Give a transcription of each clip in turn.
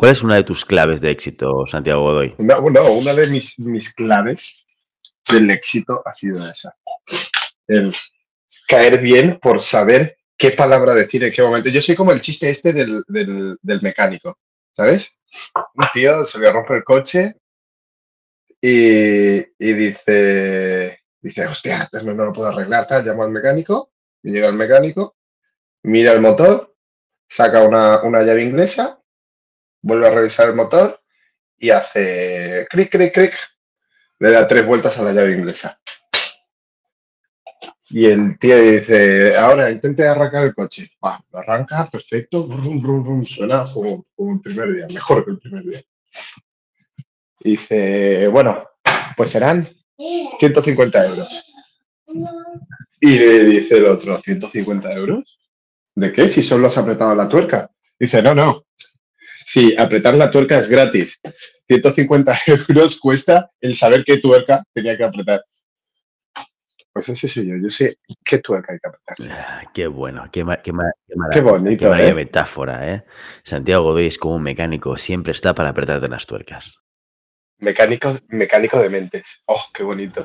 ¿Cuál es una de tus claves de éxito, Santiago Godoy? No, una de mis, mis claves del éxito ha sido esa. El caer bien por saber qué palabra decir en qué momento. Yo soy como el chiste este del, del, mecánico, ¿sabes? Un tío se le rompe el coche y, y dice, dice, hostia, no, no, lo puedo arreglar, tal, llamo al mecánico, y llega el mecánico, mira el motor, saca una, una llave inglesa, vuelve a revisar el motor y hace clic, clic, clic, le da tres vueltas a la llave inglesa. Y el tío dice, ahora intente arrancar el coche. Va, lo arranca, perfecto, suena como, el primer día, mejor que el primer día. dice, bueno, pues serán 150 euros. Y le dice el otro, ¿150 euros? ¿De qué? Si solo has apretado la tuerca. Dice, no, no. Si apretar la tuerca es gratis. 150 euros cuesta el saber qué tuerca tenía que apretar. Pues ese soy yo. Yo sé qué tuerca hay que apretar. Ah, qué bueno, qué, qué, qué, bonito. Qué ¿eh? metáfora, ¿eh? Santiago Godoy es como un mecánico, siempre está para apretarte las tuercas. Mecánico, mecánico de mentes. Oh, qué bonito.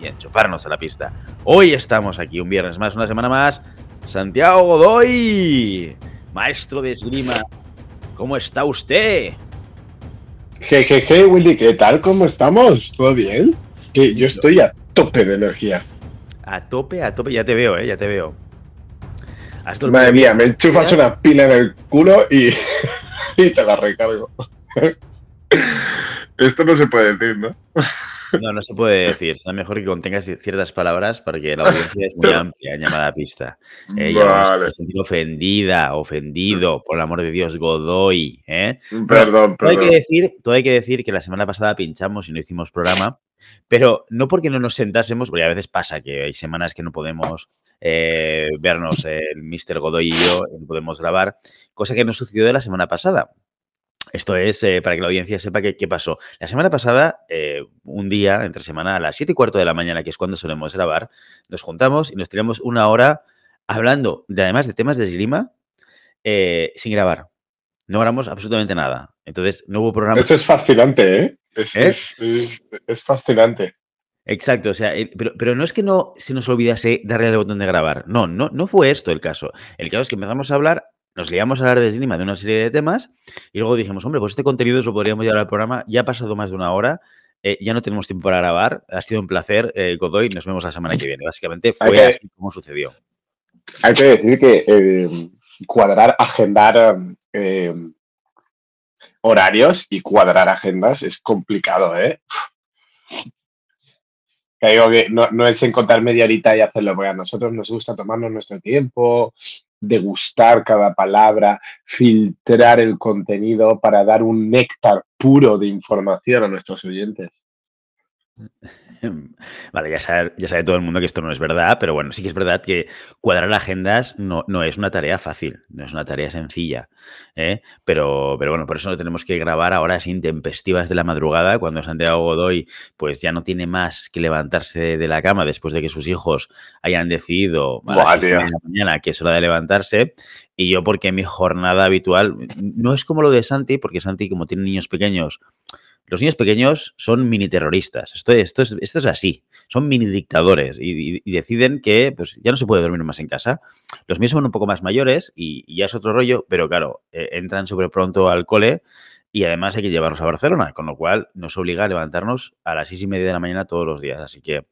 y enchufarnos a la pista. Hoy estamos aquí un viernes más, una semana más. Santiago Godoy, maestro de esgrima, ¿Cómo está usted? Jejeje, Willy, ¿qué tal? ¿Cómo estamos? ¿Todo bien? Que yo estoy a tope de energía. A tope, a tope, ya te veo, eh, ya te veo. Madre mía, me enchufas una pila en el culo y, y te la recargo. Esto no se puede decir, ¿no? No, no se puede decir. Será mejor que contengas ciertas palabras porque la audiencia es muy amplia, llamada pista. Eh, vale. ofendida, ofendido, por el amor de Dios, Godoy. ¿eh? Perdón, Todo hay, que decir, todo hay que decir que la semana pasada pinchamos y no hicimos programa, pero no porque no nos sentásemos, porque a veces pasa que hay semanas que no podemos eh, vernos el Mr. Godoy y yo, no podemos grabar, cosa que no sucedió de la semana pasada. Esto es eh, para que la audiencia sepa qué, pasó. La semana pasada, eh, un día, entre semana, a las 7 y cuarto de la mañana, que es cuando solemos grabar, nos juntamos y nos tiramos una hora hablando, de, además de temas de esgrima, eh, sin grabar. No grabamos absolutamente nada. Entonces, no hubo programa. Esto es fascinante, ¿eh? Es, es, fascinante. Exacto, o sea, pero, pero, no es que no se nos olvidase darle al botón de grabar. No, no, no fue esto el caso. El caso es que empezamos a hablar nos liamos a hablar de Cinema de una serie de temas y luego dijimos, hombre, pues este contenido lo podríamos llevar al programa. Ya ha pasado más de una hora, eh, ya no tenemos tiempo para grabar. Ha sido un placer, eh, Godoy. Nos vemos la semana que viene. Básicamente fue así como sucedió. Hay que decir que eh, cuadrar, agendar horarios y cuadrar agendas es complicado, ¿eh? digo que no, no, es encontrar media horita y hacerlo, porque a nosotros nos gusta tomarnos nuestro tiempo, degustar cada palabra, filtrar el contenido para dar un néctar puro de información a nuestros oyentes. Vale, ya sabe, ya sabe todo el mundo que esto no es verdad, pero bueno, sí que es verdad que cuadrar agendas no, no es una tarea fácil, no es una tarea sencilla. ¿eh? Pero, pero bueno, por eso lo tenemos que grabar a horas intempestivas de la madrugada, cuando Santiago Godoy pues ya no tiene más que levantarse de la cama después de que sus hijos hayan decidido a las de la mañana que es hora de levantarse. Y yo porque mi jornada habitual no es como lo de Santi, porque Santi como tiene niños pequeños, los niños pequeños son mini terroristas. Esto, esto, es, esto es así. Son mini dictadores y, deciden que pues, ya no se puede dormir más en casa. Los míos son un poco más mayores y, ya es otro rollo, pero claro, eh, entran súper pronto al cole y además hay que llevarlos a Barcelona, con lo cual nos obliga a levantarnos a las seis y media de la mañana todos los días. Así que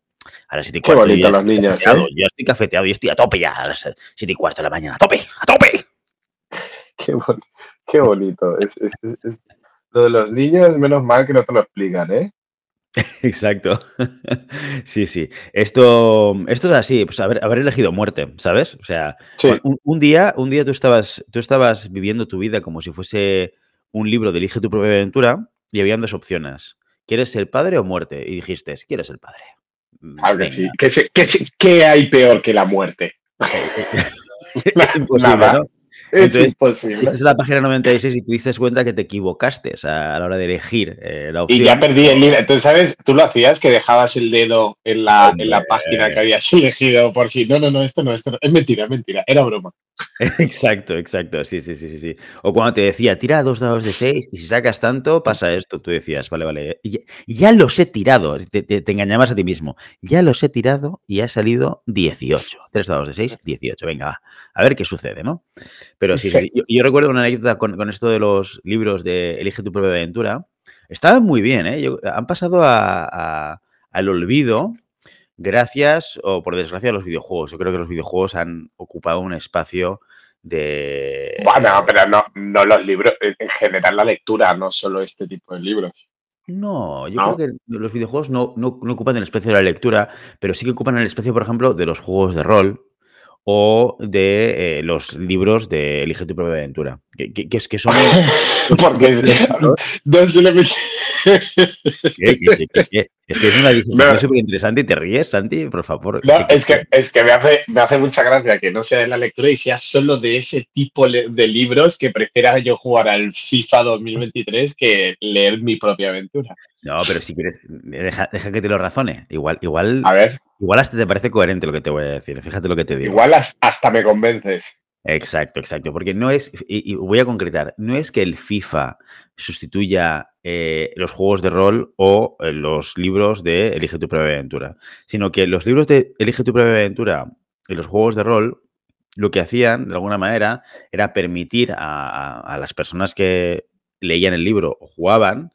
a las siete y cuarto. Qué bonito las niñas. ¿eh? Yo estoy cafeteado y estoy a tope ya a las siete y cuarto de la mañana. ¡A tope! ¡A tope! Qué, bonito. es, lo de los niños, menos mal que no te lo explican, ¿eh? Exacto. Sí, sí. Esto, esto es así, pues haber, haber elegido muerte, ¿sabes? O sea, Sí. un, un día, un día tú estabas, tú estabas viviendo tu vida como si fuese un libro de Elige tu propia aventura y habían dos opciones. ¿Quieres ser padre o muerte? Y dijiste, quiero ser padre. Mm, Claro que sí. ¿Qué, hay peor que la muerte? es imposible, Nada. ¿no? Es imposible. Esta es la página 96 y te diste cuenta que te equivocaste a la hora de elegir eh, la opción. Y ya perdí el libro. Entonces, ¿sabes? Tú lo hacías que dejabas el dedo en la, en la página que habías elegido por si. No, no, no, esto no, esto no. Es mentira, es mentira. Era broma. Exacto, exacto. Sí, sí, sí, sí, sí. O cuando te decía, tira dos dados de 6 y si sacas tanto, pasa esto. Tú decías, vale, vale. Ya, ya los he tirado. Te, te- te engañabas a ti mismo. Ya los he tirado y ha salido 18. Tres dados de 6, 18. Venga, va. A ver qué sucede, ¿no? Pero sí, sí, Sí. sí. Yo, yo recuerdo una anécdota con, con esto de los libros de Elige tu propia aventura. Estaban muy bien, ¿eh? Yo- han pasado a- a- al olvido gracias o por desgracia a los videojuegos. Yo creo que los videojuegos han ocupado un espacio de... Bueno, pero no, no los libros. En en general, la lectura, no solo este tipo de libros. No, yo ¿No? creo que los videojuegos no, no- no ocupan el espacio de la lectura, pero sí que ocupan el espacio, por ejemplo, de los juegos de rol o de eh, los libros de Elige tu propia aventura. Que, que- que es que son... Porque no se le Es que es una discusión No. súper interesante y te ríes, Santi, por favor. No, ¿Qué- es que, es que me, hace, me hace mucha gracia que no sea de la lectura y sea solo de ese tipo de libros que prefiera yo jugar al FIFA 2023 que leer mi propia aventura. No, pero si quieres, deja, deja que te lo razone. Igual, igual, A ver, igual hasta te parece coherente lo que te voy a decir. Fíjate lo que te digo. igual as- hasta me convences. Exacto, exacto. Porque no es, y, y voy a concretar, no es que el FIFA sustituya eh, los juegos de rol o eh, los libros de Elige tu propia aventura, sino que los libros de Elige tu propia aventura y los juegos de rol lo que hacían, de alguna manera, era permitir a, las personas que leían el libro o jugaban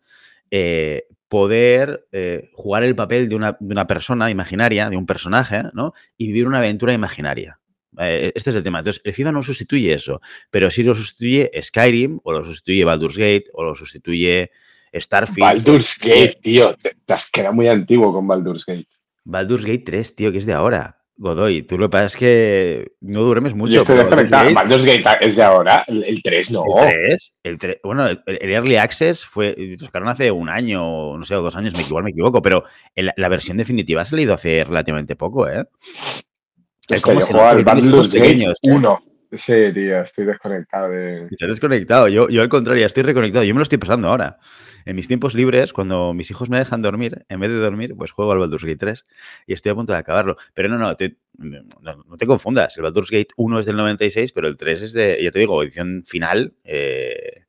eh, poder jugar el papel de una, de una persona imaginaria, de un personaje, ¿no? Y vivir una aventura imaginaria. Este es el tema. Entonces, el FIFA no sustituye eso, pero sí lo sustituye Skyrim, o lo sustituye Baldur's Gate, o lo sustituye Starfield. Baldur's Gate, tío. Te, te has quedado muy antiguo con Baldur's Gate. Baldur's Gate 3, tío, que es de ahora. Godoy, tú lo que pasa es que no duermes mucho. Yo estoy desconectado. Gate- Baldur's Gate es de ahora. El, el 3 no. El 3, el 3, bueno, el, el Early Access fue, sacaron hace un año, no sé, o dos años, me, igual me equivoco, pero el- la versión definitiva ha salido hace relativamente poco, ¿eh? Es como que yo al Baldur's Gate pequeños, ¿eh? 1. Sí, tío, estoy desconectado de. Estás desconectado, yo, yo al contrario, estoy reconectado, yo me lo estoy pasando ahora. En mis tiempos libres, cuando mis hijos me dejan dormir, en vez de dormir, pues juego al Baldur's Gate 3 y estoy a punto de acabarlo. Pero no, no, no te confundas, el Baldur's Gate 1 es del 96, pero el 3 es de, ya te digo, edición final, eh,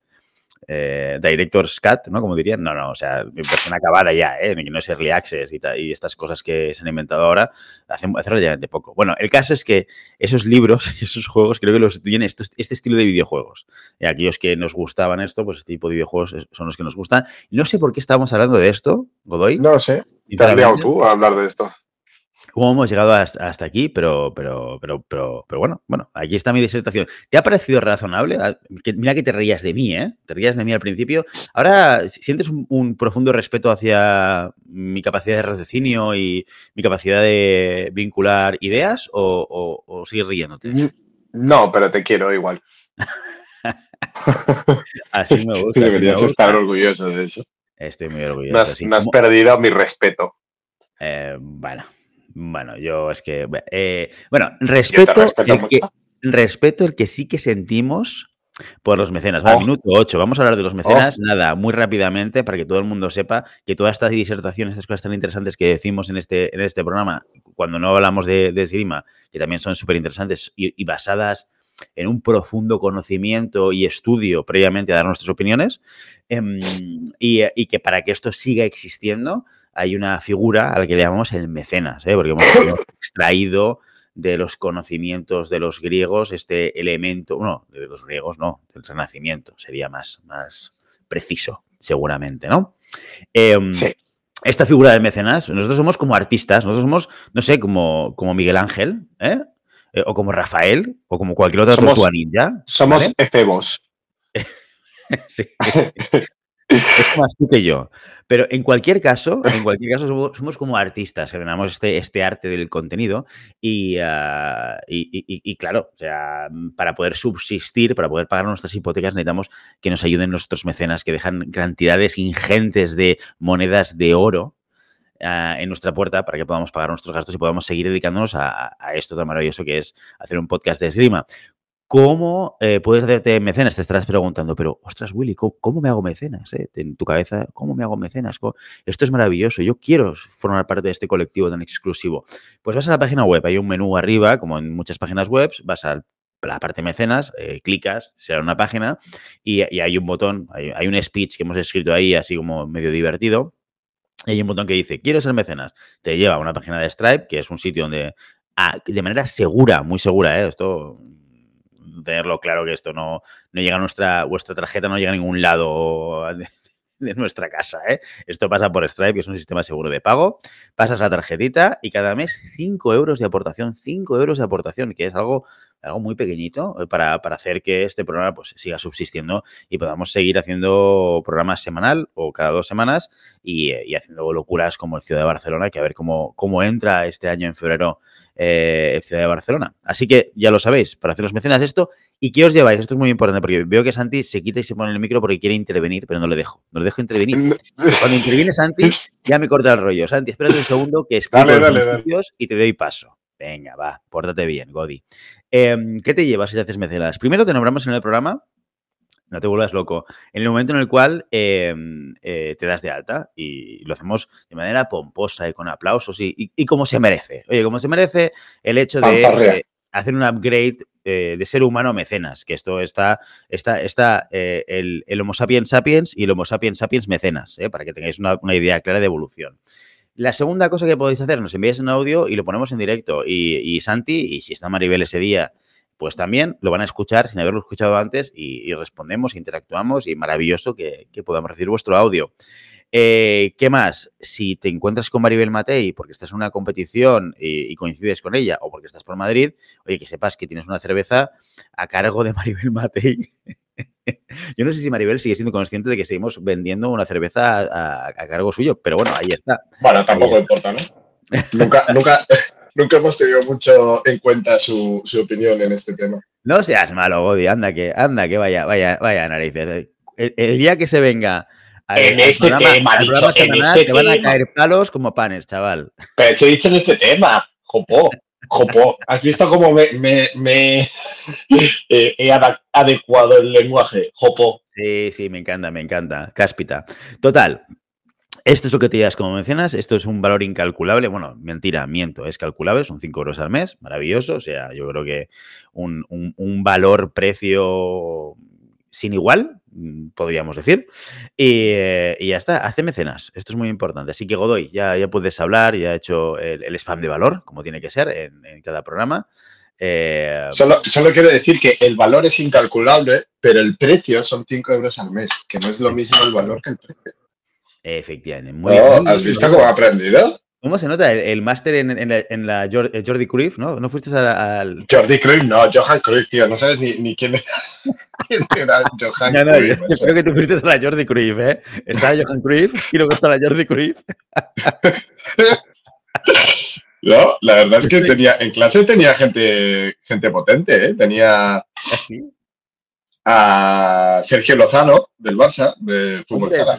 eh, Director's Cut, ¿no? Como dirían. No, no, o sea, versión acabada ya, ¿eh? Que no es Early Access y, ta- y estas cosas que se han inventado ahora hace, hace relativamente poco. Bueno, el caso es que esos libros y esos juegos creo que los estos- este estilo de videojuegos. Y aquellos que nos gustaban esto, pues este tipo de videojuegos son los que nos gustan. No sé por qué estábamos hablando de esto, Godoy. No lo sé. Te has liado tú a hablar de esto. Cómo hemos llegado hasta, aquí, pero, pero, pero, pero, pero bueno, bueno, aquí está mi disertación. ¿Te ha parecido razonable? Ah, mira que te reías de mí, ¿eh? Te reías de mí al principio. Ahora, ¿sientes un, un profundo respeto hacia mi capacidad de raciocinio y mi capacidad de vincular ideas o, sigues riéndote? No, pero te quiero igual. Así me gusta. me Deberías estar orgulloso de eso. Estoy muy orgulloso. No has, perdido mi respeto. eh, bueno, bueno, yo es que... eh, bueno, respeto, respeto el que, respeto el que sí que sentimos por los mecenas. Va, Oh. minuto 8. Vamos a hablar de los mecenas. Nada, muy rápidamente para que todo el mundo sepa que toda esta disertación, estas cosas tan interesantes que decimos en este, en este programa, cuando no hablamos de, de esgrima, que también son súper interesantes y, y basadas en un profundo conocimiento y estudio previamente a dar nuestras opiniones, em, y, y que para que esto siga existiendo hay una figura a la que le llamamos el mecenas, ¿eh? porque hemos, extraído de los conocimientos de los griegos este elemento, no, de los griegos no, del renacimiento, sería más, más preciso, seguramente, ¿no? Em, Sí. Esta figura del mecenas, nosotros somos como artistas, nosotros somos, no sé, como, como Miguel Ángel, ¿eh? Eh, o como Rafael, o como cualquier otra Somos- tortuga ninja. Somos ¿vale? efebos. Sí. Es más tú que yo. Pero en cualquier caso, en cualquier caso, somos, como artistas, tenemos este, este arte del contenido ah, y, claro, o sea, para poder subsistir, para poder pagar nuestras hipotecas, necesitamos que nos ayuden nuestros mecenas, que dejan cantidades ingentes de monedas de oro ah, en nuestra puerta para que podamos pagar nuestros gastos y podamos seguir dedicándonos a, a, esto tan maravilloso que es hacer un podcast de esgrima. ¿Cómo eh, puedes hacerte mecenas? Te estarás preguntando, pero ostras, Willy, ¿cómo, me hago mecenas? Eh? En tu cabeza, ¿cómo me hago mecenas? Esto es maravilloso. Yo quiero formar parte de este colectivo tan exclusivo. Pues vas a la página web, hay un menú arriba, como en muchas páginas web, vas a la parte mecenas, eh, clicas, será una página y, hay un botón, hay, un speech que hemos escrito ahí, así como medio divertido. Y hay un botón que dice, quiero ser mecenas. Te lleva a una página de Stripe, que es un sitio donde, ah, de manera segura, muy segura, esto tenerlo claro que esto no, no llega a nuestra, vuestra tarjeta no llega a ningún lado de, nuestra casa. ¿eh? Esto pasa por Stripe, que es un sistema seguro de pago. Pasas la tarjetita y cada mes 5 euros de aportación, 5 euros de aportación, que es algo, algo muy pequeñito eh, para, hacer que este programa pues, siga subsistiendo y podamos seguir haciendo programas semanal o cada dos semanas y, y haciendo locuras como el Ciudad de Barcelona, que a ver cómo, cómo entra este año en febrero eh, Ciudad de Barcelona. Así que ya lo sabéis, para hacer los mecenas esto. ¿Y qué os lleváis? Esto es muy importante porque veo que Santi se quita y se pone el micro porque quiere intervenir, pero no le dejo. No le dejo intervenir. Cuando interviene Santi, ya me corta el rollo. Santi, espérate un segundo que explico dale, los y te doy paso. Venga, va, pórtate bien, Godi. Em, ¿Qué te llevas si te haces mecenas? Primero te nombramos en el programa no te vuelvas loco. En el momento en el cual em, eh, te das de alta y lo hacemos de manera pomposa y con aplausos y, como se merece. Oye, como se merece el hecho de hacer un upgrade eh, de ser humano a mecenas, que esto está, está, está eh, el, Homo sapiens sapiens y el Homo sapiens sapiens mecenas, para que tengáis una, idea clara de evolución. La segunda cosa que podéis hacer, nos enviáis un audio y lo ponemos en directo. Y, y Santi, y si está Maribel ese día pues también lo van a escuchar sin haberlo escuchado antes y, respondemos, interactuamos y maravilloso que, podamos recibir vuestro audio. Eh, ¿Qué más? Si te encuentras con Maribel Matei porque estás en una competición y, coincides con ella o porque estás por Madrid, oye, que sepas que tienes una cerveza a cargo de Maribel Matei. Yo no sé si Maribel sigue siendo consciente de que seguimos vendiendo una cerveza a, cargo suyo, pero bueno, ahí está. Bueno, tampoco importa, ¿no? nunca, nunca, nunca hemos tenido mucho en cuenta su, opinión en este tema. No seas malo, Godi, anda que, anda que vaya, vaya, vaya narices. El, día que se venga en este tema, este te van a caer palos como panes, chaval. Pero he dicho en este tema, jopo, jopo. ¿Has visto cómo me, me, he adecuado el lenguaje? Jopo. Sí, sí, me encanta, me encanta. Cáspita. Total, esto es lo que te llevas, como mencionas, esto es un valor incalculable. Bueno, mentira, miento, es calculable, son 5 euros al mes, maravilloso. O sea, yo creo que un, valor-precio sin igual, mm, podríamos decir. Y, ya está, hace mecenas. Esto es muy importante. Así que Godoy, ya, ya puedes hablar, ya he hecho el, spam de valor, como tiene que ser en, cada programa. Eh, solo, solo quiero decir que el valor es incalculable, pero el precio son 5 euros al mes, que no es lo mismo el valor que el precio. Efectivamente. Muy, ¿Has visto cómo ha aprendido? ¿Cómo se nota el, máster en, la, Jordi Cruyff, no? ¿No fuiste al, Jordi Cruyff, no, Johan Cruyff, tío. No sabes ni, quién, era Johan no, no, Cruyff. Yo, creo que tú fuiste a la Jordi Cruyff, ¿eh? Está Johan Cruyff y luego está la Jordi Cruyff. no, la verdad es que tenía, en clase tenía gente, gente potente, ¿eh? Tenía... ¿Ah, a Sergio Lozano del Barça, de Fútbol Sala.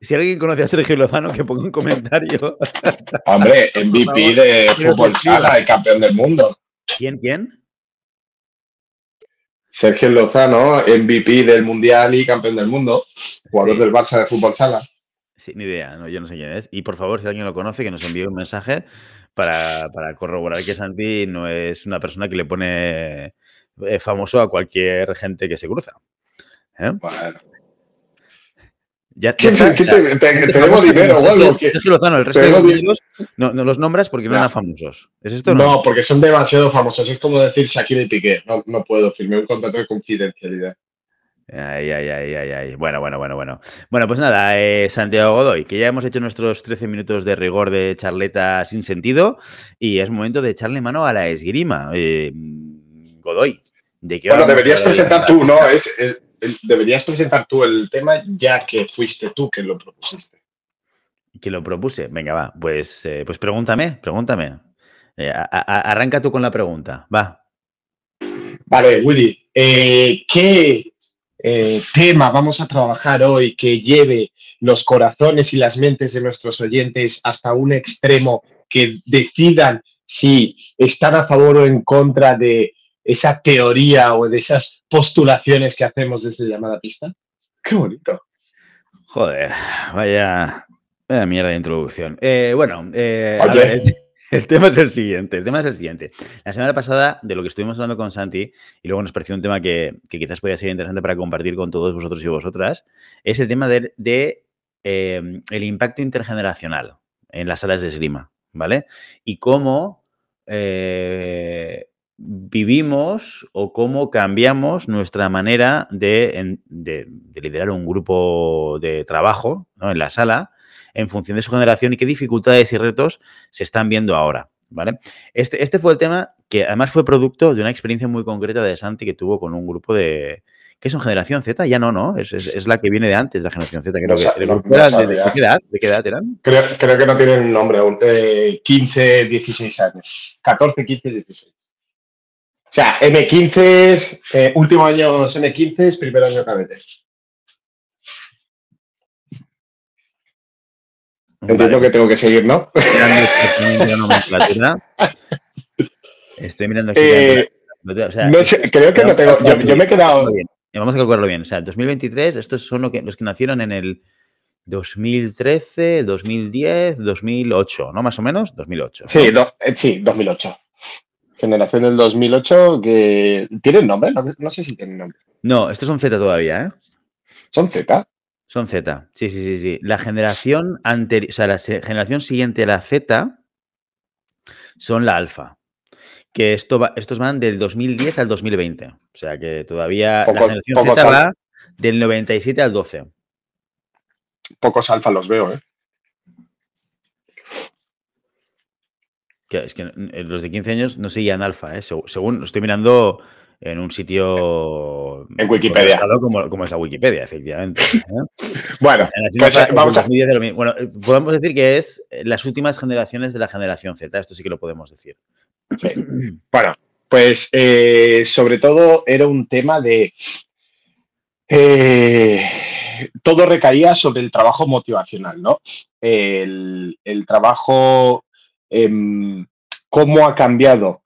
Si alguien conoce a Sergio Lozano, que ponga un comentario. Hombre, MVP de Fútbol Sala y campeón del mundo. ¿Quién, quién? Sergio Lozano, MVP del Mundial y campeón del mundo, jugador del Barça de Fútbol Sala. Sí, ni idea, no, yo no sé quién es. Y por favor, si alguien lo conoce, que nos envíe un mensaje para, para corroborar que Santi no es una persona que le pone eh, famoso a cualquier gente que se cruza. ¿eh? Ya, tenemos dinero o algo. Lozano, el resto de los libros no, no, los nombras porque no, eran famosos. ¿Es esto no? no? porque son demasiado famosos. Es como decir Shakira y Piqué. No, no puedo, firmar un contrato de confidencialidad. Ay, ay, ay, ay, ay. Bueno, bueno, bueno, bueno. Bueno, pues nada, eh, Santiago Godoy, que ya hemos hecho nuestros 13 minutos de rigor de charleta sin sentido y es momento de echarle mano a la esgrima. Eh, Godoy. ¿de qué bueno, deberías presentar tú, ¿no? Es, deberías presentar tú el tema ya que fuiste tú que lo propusiste. Que lo propuse. Venga, va. Pues, eh, pues pregúntame, pregúntame. Eh, arranca tú con la pregunta. Va. Vale, Willy. Eh, ¿Qué tema vamos a trabajar hoy que lleve los corazones y las mentes de nuestros oyentes hasta un extremo que decidan si están a favor o en contra de esa teoría o de esas postulaciones que hacemos desde llamada pista? Qué bonito. Joder, vaya, mierda de introducción. Eh, bueno, eh, el, tema es el siguiente. El tema es el siguiente. La semana pasada, de lo que estuvimos hablando con Santi, y luego nos pareció un tema que, quizás podría ser interesante para compartir con todos vosotros y vosotras, es el tema de, em, el impacto intergeneracional en las salas de esgrima, ¿vale? Y cómo eh, vivimos o cómo cambiamos nuestra manera de, liderar un grupo de trabajo en la sala en función de su generación y qué dificultades y retos se están viendo ahora. ¿vale? Este, este fue el tema que además fue producto de una experiencia muy concreta de Santi que tuvo con un grupo de... ¿Qué son generación Z? Ya no, ¿no? Es, la que viene de antes, la generación Z. Creo que, de, qué edad, ¿De qué edad eran? Creo, que no tienen nombre aún. 15, eh, 16 años. 14, 15, 16. O sea, M15 es eh, último año M15 es primer año cadete. Entiendo que tengo que seguir, ¿no? Estoy mirando aquí. Eh, creo que no tengo. Yo, me he quedado. Vamos a calcularlo bien. O sea, 2023, estos son los que, los que nacieron en el 2013, 2010, 2008, ¿no? Más o menos, 2008. Sí, eh, sí, 2008. Generación del 2008 que tienen nombre, no, sé si tienen nombre. No, estos son Z todavía, ¿eh? ¿Son Z? Son Z, sí, sí, sí, sí. La generación anterior, o sea, la generación siguiente a la Z son la alfa. Que esto estos van del 2010 al 2020. O sea que todavía la generación Z va del 97 al 12. Pocos alfa los veo, ¿eh? Es que los de 15 años no seguían alfa, ¿eh? según lo estoy mirando en un sitio en Wikipedia como, como es la Wikipedia efectivamente ¿eh? bueno pues, vamos a... bueno eh, podemos decir que es las últimas generaciones de la generación Z esto sí que lo podemos decir sí. bueno pues eh, sobre todo era un tema de todo recaía sobre el trabajo motivacional no el, el trabajo Em, cómo ha cambiado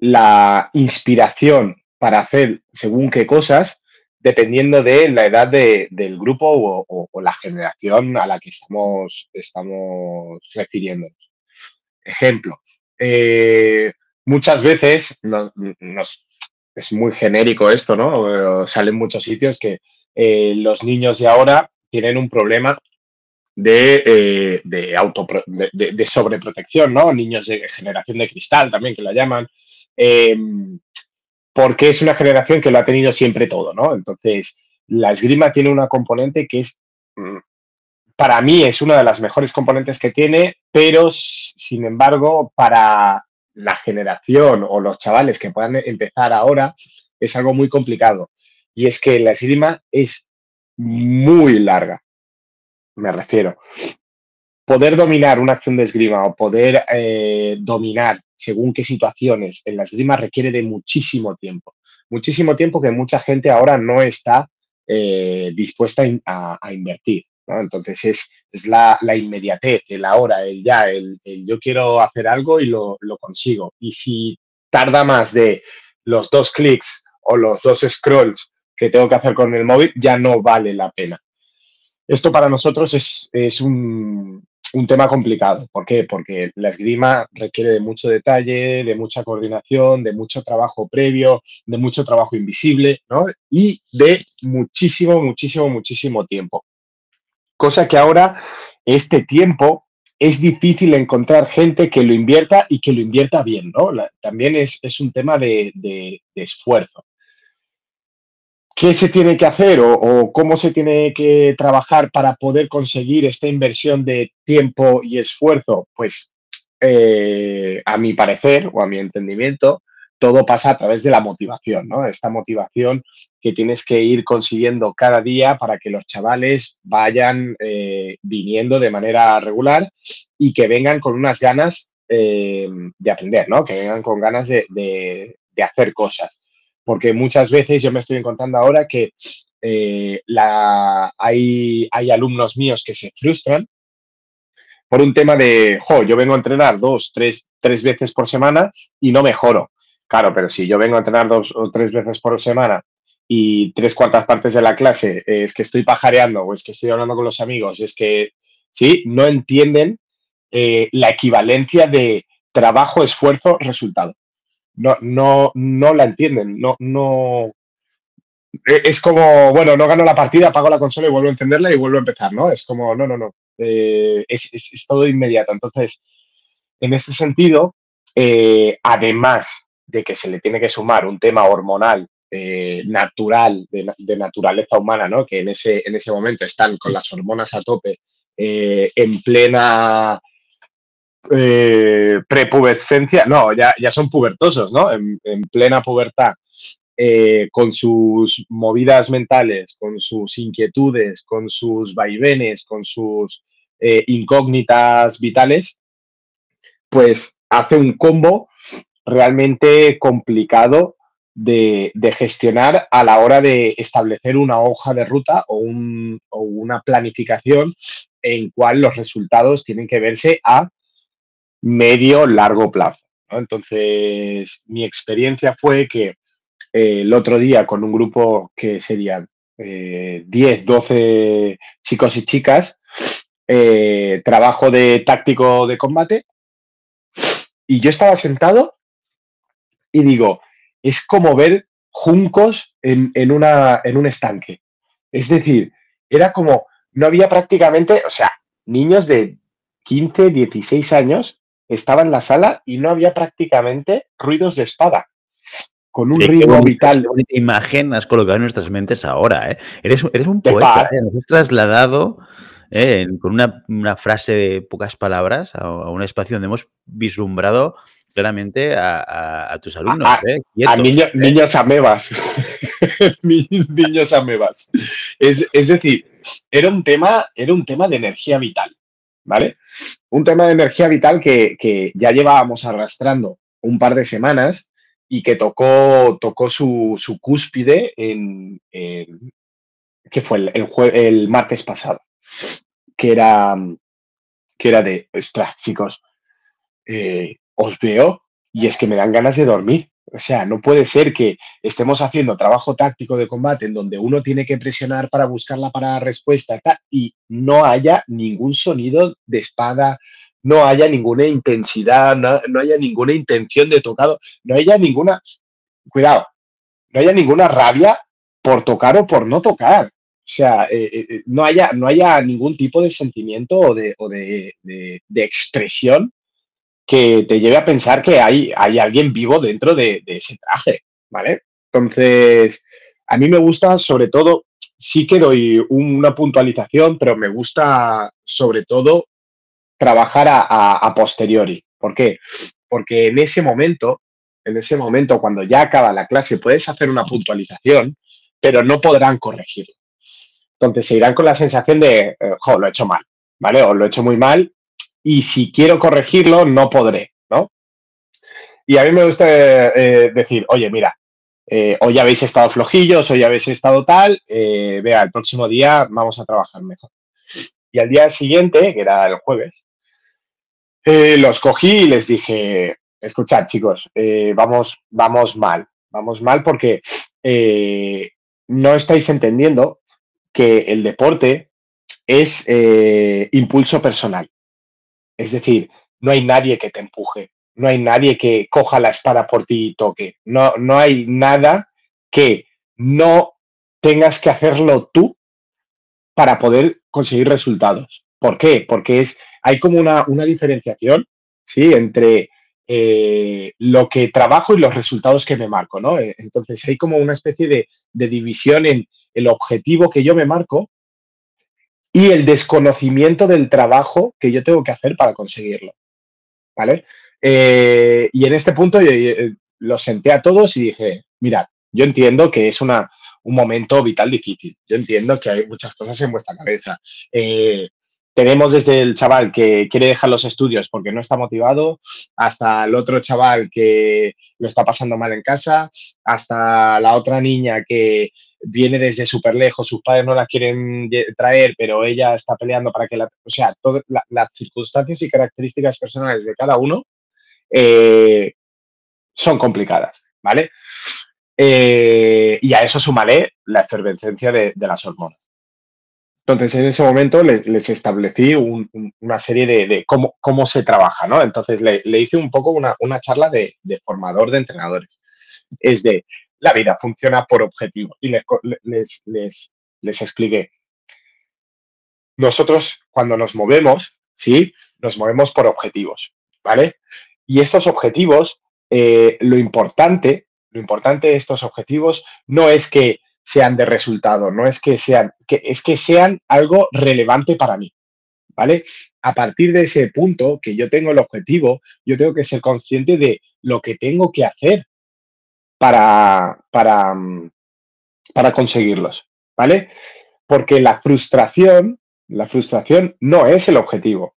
la inspiración para hacer según qué cosas, dependiendo de la edad del grupo o, la generación a la que estamos, refiriéndonos. Ejemplo, eh, muchas veces es muy genérico esto, ¿no? Salen muchos sitios que eh, los niños de ahora tienen un problema de, eh, de, sobreprotección, ¿no? Niños de generación de cristal también, que la llaman, em, porque es una generación que lo ha tenido siempre todo, ¿no? Entonces, la esgrima tiene una componente que es, mm, para mí, es una de las mejores componentes que tiene, pero, sin embargo, para la generación o los chavales que puedan empezar ahora, es algo muy complicado. Y es que la esgrima es muy larga me refiero. Poder dominar una acción de esgrima o poder eh, dominar según qué situaciones en la esgrima requiere de muchísimo tiempo. Muchísimo tiempo que mucha gente ahora no está eh, dispuesta a, invertir. Entonces es, es la, inmediatez, el ahora, el ya, el, yo quiero hacer algo y lo, lo, consigo. Y si tarda más de los dos clics o los dos scrolls que tengo que hacer con el móvil, ya no vale la pena. Esto para nosotros es, un, tema complicado. ¿Por qué? Porque la esgrima requiere de mucho detalle, de mucha coordinación, de mucho trabajo previo, de mucho trabajo invisible, ¿no? Y de muchísimo, muchísimo, muchísimo tiempo. Cosa que ahora, este tiempo, es difícil encontrar gente que lo invierta y que lo invierta bien, ¿no? también es, un tema de esfuerzo. ¿Qué se tiene que hacer o, cómo se tiene que trabajar para poder conseguir esta inversión de tiempo y esfuerzo? Pues eh, a mi parecer o a mi entendimiento, todo pasa a través de la motivación, ¿no? Esta motivación que tienes que ir consiguiendo cada día para que los chavales vayan eh, viniendo de manera regular y que vengan con unas ganas eh, de aprender, ¿no? Que vengan con ganas de, hacer cosas. Porque muchas veces yo me estoy encontrando ahora que eh, hay, hay alumnos míos que se frustran por un tema de, jo, yo vengo a entrenar dos, tres, tres veces por semana y no mejoro. Claro, pero si yo vengo a entrenar dos o tres veces por semana y tres cuartas partes de la clase es que estoy pajareando o es que estoy hablando con los amigos, es que, sí, no entienden eh, la equivalencia de trabajo, esfuerzo, resultado. No, no, no la entienden, no, no. E, es como, bueno, no gano la partida, apago la consola y vuelvo a encenderla y vuelvo a empezar, ¿no? Es como, no, no, no. Eh, es, es, todo inmediato. Entonces, en este sentido, eh, además de que se le tiene que sumar un tema hormonal eh, natural, de, naturaleza humana, ¿no? que en ese, en ese momento están con las hormonas a tope, en plena eh, prepubescencia, no, ya, ya son pubertosos, ¿no? En, plena pubertad, con sus movidas mentales, con sus inquietudes, con sus vaivenes, con sus incógnitas vitales, pues hace un combo realmente complicado de, gestionar a la hora de establecer una hoja de ruta o, una planificación en cual los resultados tienen que verse a medio largo plazo. Entonces, mi experiencia fue que eh, el otro día con un grupo que serían 10, eh, 12 chicos y chicas, eh, trabajo de táctico de combate, y yo estaba sentado y digo, es como ver juncos en, una, en un estanque. Es decir, era como, no había prácticamente, o sea, niños de 15, 16 años estaban en la sala y no había prácticamente ruidos de espada. Con un ritmo vital. Qué imagen has colocado en nuestras mentes ahora, ¿eh? Eres, eres un poeta, ¿eh? Nos has trasladado ¿eh? con una, frase de pocas palabras a, a un espacio donde hemos vislumbrado claramente a, tus alumnos. A, ¿eh? a niños amebas. niños amebas. Es, es, decir, era un, tema, era un tema de energía vital, ¿vale? Un tema de energía vital que, ya llevábamos arrastrando un par de semanas y que tocó, tocó su, cúspide en, que fue el, el, martes pasado, que era, que era de, ostras, chicos, eh, os veo y es que me dan ganas de dormir. O sea, no puede ser que estemos haciendo trabajo táctico de combate en donde uno tiene que presionar para buscar la parada respuesta y no haya ningún sonido de espada, no haya ninguna intensidad, no, haya ninguna intención de tocado, no haya ninguna, cuidado, no haya ninguna rabia por tocar o por no tocar. O sea, eh, eh, eh, no, haya, no haya ningún tipo de sentimiento o de, de expresión que te lleve a pensar que hay, hay alguien vivo dentro de, ese traje, ¿vale? Entonces, a mí me gusta sobre todo, sí que doy una puntualización, pero me gusta sobre todo trabajar a, posteriori. ¿Por qué? Porque en ese momento, en ese momento, cuando ya acaba la clase, puedes hacer una puntualización, pero no podrán corregirlo. Entonces se irán con la sensación de, eh, jo, lo he hecho mal, ¿vale? O lo he hecho muy mal y si quiero corregirlo, no podré, ¿no? Y a mí me gusta eh, decir, oye, mira, eh, hoy habéis estado flojillos, hoy habéis estado tal, eh, vea, el próximo día vamos a trabajar mejor. Y al día siguiente, que era el jueves, los cogí y les dije, escuchad chicos, vamos, vamos mal, vamos mal porque no estáis entendiendo que el deporte es impulso personal. Es decir, no hay nadie que te empuje, no hay nadie que coja la espada por ti y toque, no, no hay nada que no tengas que hacerlo tú para poder conseguir resultados. ¿Por qué? Porque es, hay como una, diferenciación ¿sí? entre eh, lo que trabajo y los resultados que me marco. ¿no? Entonces hay como una especie de, de división en el objetivo que yo me marco y el desconocimiento del trabajo que yo tengo que hacer para conseguirlo. ¿Vale? Eh, y en este punto, eh, los senté a todos y dije, mirad, yo entiendo que es una, un momento vital difícil. Yo entiendo que hay muchas cosas en vuestra cabeza. Eh, tenemos desde el chaval que quiere dejar los estudios porque no está motivado, hasta el otro chaval que lo está pasando mal en casa, hasta la otra niña que viene desde súper lejos, sus padres no la quieren traer, pero ella está peleando para que la... O sea, las circunstancias y características personales de cada uno eh, son complicadas, ¿vale? Eh, y a eso súmale la efervescencia de, las hormonas. Entonces, en ese momento les, establecí una serie de, cómo, cómo, se trabaja, ¿no? Entonces, le, hice un poco una, charla de, formador de entrenadores. Es de, la vida funciona por objetivo. Y les, les, les expliqué. Nosotros, cuando nos movemos, ¿sí? Nos movemos por objetivos, ¿vale? Y estos objetivos, eh, lo importante lo importante de estos objetivos no es que sean de resultado, no es que sean, que, es que sean algo relevante para mí. ¿Vale? A partir de ese punto que yo tengo el objetivo, yo tengo que ser consciente de lo que tengo que hacer para, para, para conseguirlos. ¿Vale? Porque la frustración, la frustración no es el objetivo.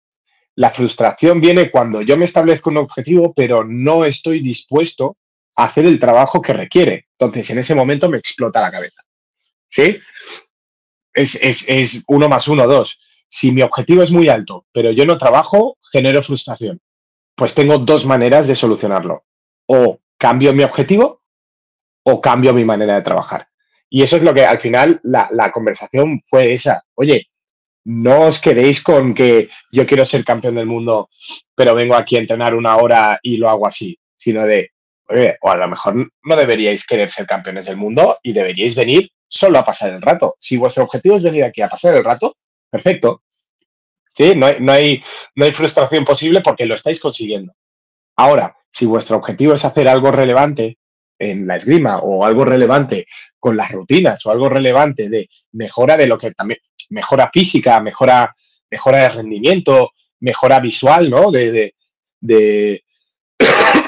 La frustración viene cuando yo me establezco un objetivo, pero no estoy dispuesto hacer el trabajo que requiere. Entonces, en ese momento me explota la cabeza. ¿Sí? Es, uno más uno, dos. Si mi objetivo es muy alto, pero yo no trabajo, genero frustración. Pues tengo dos maneras de solucionarlo. O cambio mi objetivo o cambio mi manera de trabajar. Y eso es lo que al final la, la conversación fue esa. Oye, no os quedéis con que yo quiero ser campeón del mundo, pero vengo aquí a entrenar una hora y lo hago así, sino de, o a lo mejor no deberíais querer ser campeones del mundo y deberíais venir solo a pasar el rato. Si vuestro objetivo es venir aquí a pasar el rato, perfecto. Sí, no hay, no hay, no hay frustración posible porque lo estáis consiguiendo. Ahora, si vuestro objetivo es hacer algo relevante en la esgrima o algo relevante con las rutinas o algo relevante de mejora de lo que también, mejora física, mejora, mejora de rendimiento, mejora visual, ¿no? de, de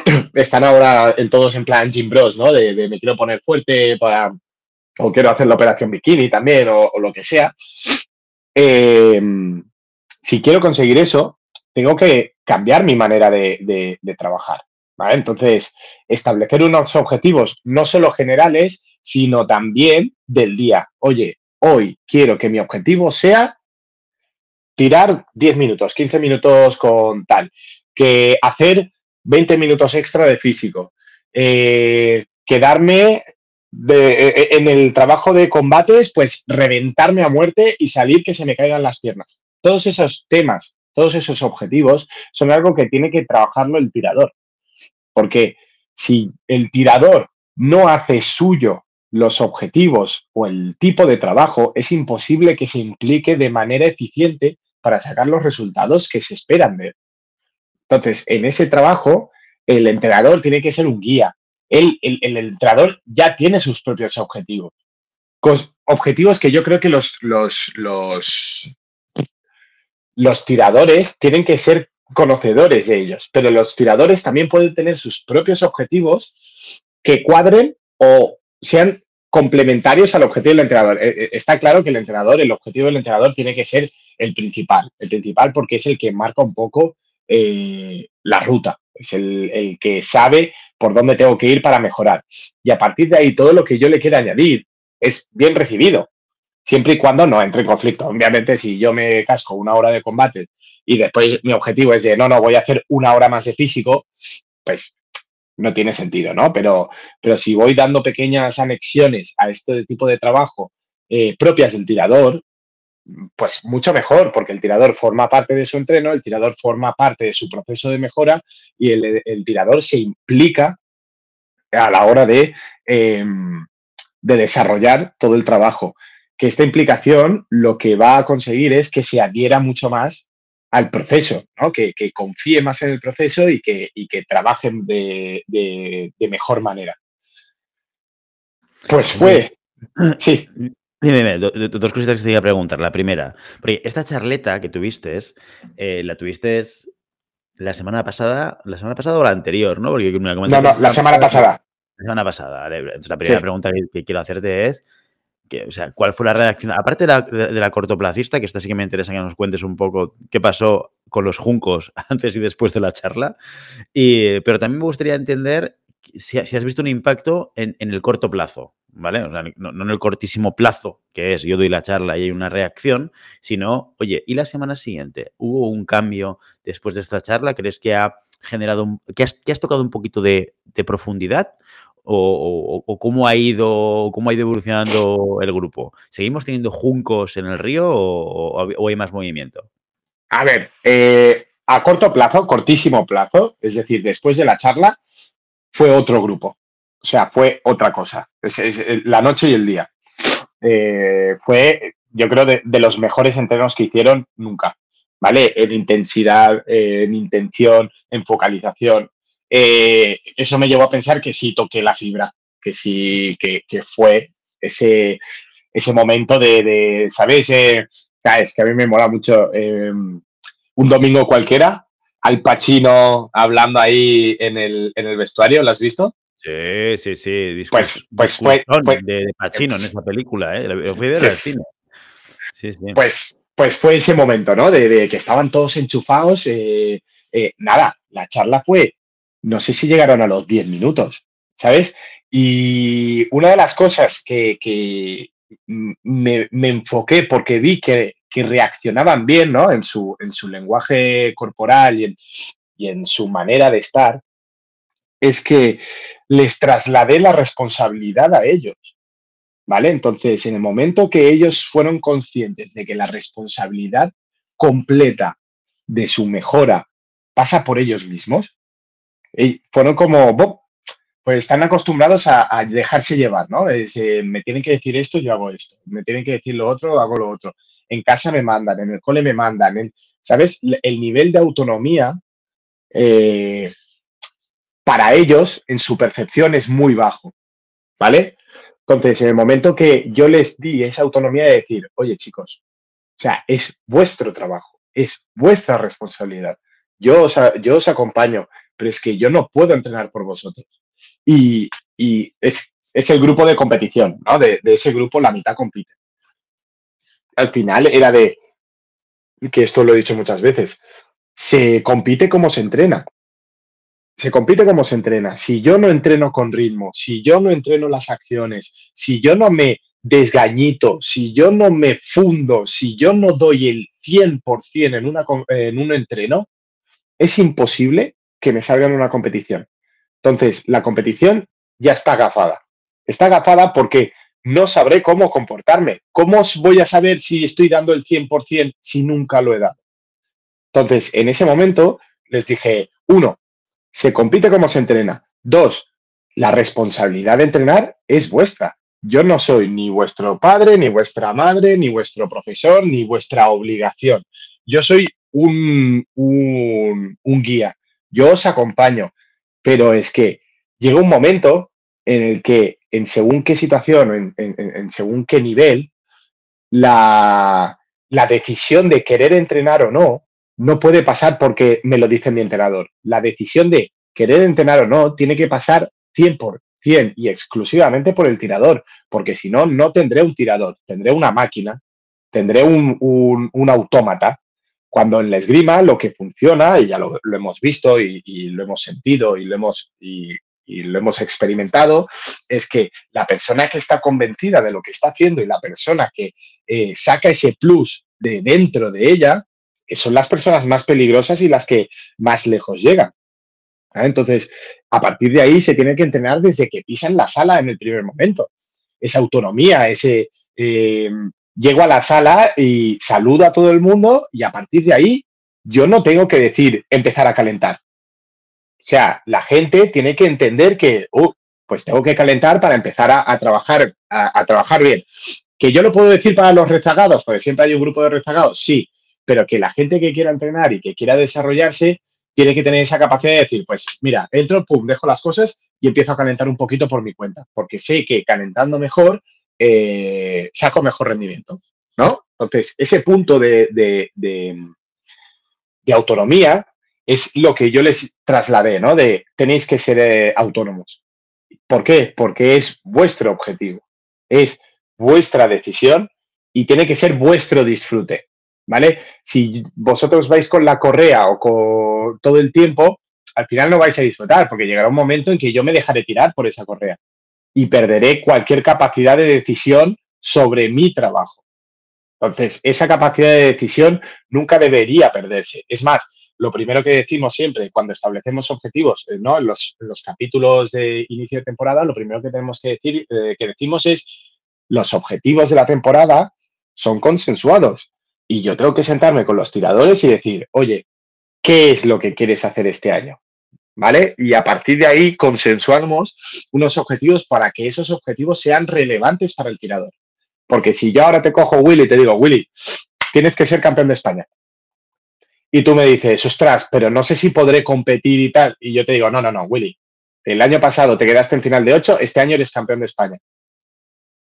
están ahora en todos en plan Jim Bros, ¿no? De, me quiero poner fuerte para, o quiero hacer la operación bikini también, o, lo que sea. Em, si quiero conseguir eso, tengo que cambiar mi manera de, trabajar. Entonces, establecer unos objetivos no solo generales, sino también del día. Oye, hoy quiero que mi objetivo sea tirar 10 minutos, 15 minutos con tal, que hacer 20 minutos extra de físico. Eh, quedarme e, e, en el trabajo de combates, pues reventarme a muerte y salir que se me caigan las piernas. Todos esos temas, todos esos objetivos son algo que tiene que trabajarlo el tirador. Porque si el tirador no hace suyo los objetivos o el tipo de trabajo, es imposible que se implique de manera eficiente para sacar los resultados que se esperan de. Entonces, en ese trabajo, el entrenador tiene que ser un guía. El, el, entrenador ya tiene sus propios objetivos. objetivos que yo creo que los, los, los, los tiradores tienen que ser conocedores de ellos, pero los tiradores también pueden tener sus propios objetivos que cuadren o sean complementarios al objetivo del entrenador. Eh, eh, está claro que el entrenador, el objetivo del entrenador tiene que ser el principal, el principal porque es el que marca un poco eh, la ruta, es el, que sabe por dónde tengo que ir para mejorar. Y a partir de ahí, todo lo que yo le quiera añadir es bien recibido, siempre y cuando no entre en conflicto. Obviamente, si yo me casco una hora de combate y después mi objetivo es de, no, no, voy a hacer una hora más de físico, pues no tiene sentido, ¿no? Pero, pero si voy dando pequeñas anexiones a este tipo de trabajo eh, propias del tirador, pues mucho mejor, porque el tirador forma parte de su entreno, el tirador forma parte de su proceso de mejora y el, tirador se implica a la hora de, em, de desarrollar todo el trabajo. Que esta implicación lo que va a conseguir es que se adhiera mucho más al proceso, que, confíe más en el proceso y que, y que trabajen de, de mejor manera. Pues fue, sí. Dime, dos cositas que te iba a preguntar. La primera, porque esta charleta que tuviste, eh, la tuviste la semana pasada, la semana pasada o la anterior, ¿no? Porque me no, no, la semana pasada. La semana pasada. la primera pregunta que, quiero hacerte es, que, o sea, ¿cuál fue la reacción? Aparte de la, de la, cortoplacista, que esta sí que me interesa que nos cuentes un poco qué pasó con los juncos antes y después de la charla, y, pero también me gustaría entender si, has visto un impacto en, el corto plazo, ¿vale? no, en el cortísimo plazo, que es yo doy la charla y hay una reacción, sino, oye, ¿y la semana siguiente? ¿Hubo un cambio después de esta charla? ¿Crees que ha generado, que, has, tocado un poquito de, profundidad? O, cómo ha ido cómo ha ido evolucionando el grupo? ¿Seguimos teniendo juncos en el río o, hay más movimiento? A ver, eh, a corto plazo, cortísimo plazo, es decir, después de la charla, fue otro grupo. O sea, fue otra cosa. Es, la noche y el día. Eh, fue, yo creo, de, los mejores entrenos que hicieron nunca. ¿Vale? En intensidad, en intención, en focalización. Eh, eso me llevó a pensar que sí toqué la fibra, que sí, que, fue ese, ese momento de, ¿sabes? Eh, es que a mí me mola mucho un domingo cualquiera, al Pacino hablando ahí en el, en el vestuario, ¿lo has visto? Sí, sí, sí. pues, pues fue, de, Pacino en esa película, ¿eh? Lo fui cine. Sí, sí. Pues, pues fue ese momento, ¿no? De, que estaban todos enchufados. Eh, eh, nada, la charla fue, no sé si llegaron a los 10 minutos, ¿sabes? Y una de las cosas que, que me, me, enfoqué porque vi que que reaccionaban bien ¿no? en, su, en su lenguaje corporal y en, su manera de estar, es que les trasladé la responsabilidad a ellos. ¿Vale? Entonces, en el momento que ellos fueron conscientes de que la responsabilidad completa de su mejora pasa por ellos mismos, y fueron como, pues están acostumbrados a, dejarse llevar, ¿no? Eh, me tienen que decir esto, yo hago esto. Me tienen que decir lo otro, hago lo otro en casa me mandan, en el cole me mandan, ¿sabes? El nivel de autonomía eh, para ellos en su percepción es muy bajo, ¿vale? Entonces, en el momento que yo les di esa autonomía de decir, oye chicos, o sea, es vuestro trabajo, es vuestra responsabilidad. Yo os, yo os acompaño, pero es que yo no puedo entrenar por vosotros. Y, es, el grupo de competición, ¿no? De, de, ese grupo la mitad compite al final era de, que esto lo he dicho muchas veces, se compite como se entrena. Se compite como se entrena. Si yo no entreno con ritmo, si yo no entreno las acciones, si yo no me desgañito, si yo no me fundo, si yo no doy el 100% en, una, en un entreno, es imposible que me salga en una competición. Entonces, la competición ya está agafada. Está agafada porque no sabré cómo comportarme. ¿Cómo voy a saber si estoy dando el 100% si nunca lo he dado? Entonces, en ese momento les dije, uno, se compite como se entrena. Dos, la responsabilidad de entrenar es vuestra. Yo no soy ni vuestro padre, ni vuestra madre, ni vuestro profesor, ni vuestra obligación. Yo soy un, un, un guía. Yo os acompaño. Pero es que llega un momento en el que en según qué situación, en, según qué nivel, la, decisión de querer entrenar o no no puede pasar porque me lo dice mi entrenador. La decisión de querer entrenar o no tiene que pasar 100% y exclusivamente por el tirador, porque si no, no tendré un tirador, tendré una máquina, tendré un, un, autómata. Cuando en la esgrima lo que funciona, y ya lo, hemos visto y, lo hemos sentido y lo hemos, y lo hemos experimentado, es que la persona que está convencida de lo que está haciendo y la persona que eh, saca ese plus de dentro de ella, son las personas más peligrosas y las que más lejos llegan. Entonces, a partir de ahí se tiene que entrenar desde que pisan la sala en el primer momento. Esa autonomía, ese eh, llego a la sala y saludo a todo el mundo y a partir de ahí yo no tengo que decir empezar a calentar. O sea, la gente tiene que entender que, uh, pues tengo que calentar para empezar a, trabajar, a, trabajar bien. Que yo lo puedo decir para los rezagados, porque siempre hay un grupo de rezagados, sí, pero que la gente que quiera entrenar y que quiera desarrollarse tiene que tener esa capacidad de decir, pues mira, entro, pum, dejo las cosas y empiezo a calentar un poquito por mi cuenta, porque sé que calentando mejor eh, saco mejor rendimiento, ¿no? Entonces, ese punto de, de autonomía es lo que yo les trasladé, ¿no? De tenéis que ser eh, autónomos. ¿Por qué? Porque es vuestro objetivo, es vuestra decisión y tiene que ser vuestro disfrute, ¿vale? Si vosotros vais con la correa o con todo el tiempo, al final no vais a disfrutar, porque llegará un momento en que yo me dejaré tirar por esa correa y perderé cualquier capacidad de decisión sobre mi trabajo. Entonces, esa capacidad de decisión nunca debería perderse. Es más, lo primero que decimos siempre cuando establecemos objetivos, eh, ¿no? En los, capítulos de inicio de temporada, lo primero que tenemos que decir, eh, que decimos es los objetivos de la temporada son consensuados. Y yo tengo que sentarme con los tiradores y decir, oye, ¿qué es lo que quieres hacer este año? ¿vale? Y a partir de ahí consensuamos unos objetivos para que esos objetivos sean relevantes para el tirador. Porque si yo ahora te cojo Willy y te digo, Willy, tienes que ser campeón de España. Y tú me dices, ostras, pero no sé si podré competir y tal. Y yo te digo, no, no, no, Willy, el año pasado te quedaste en final de 8, este año eres campeón de España.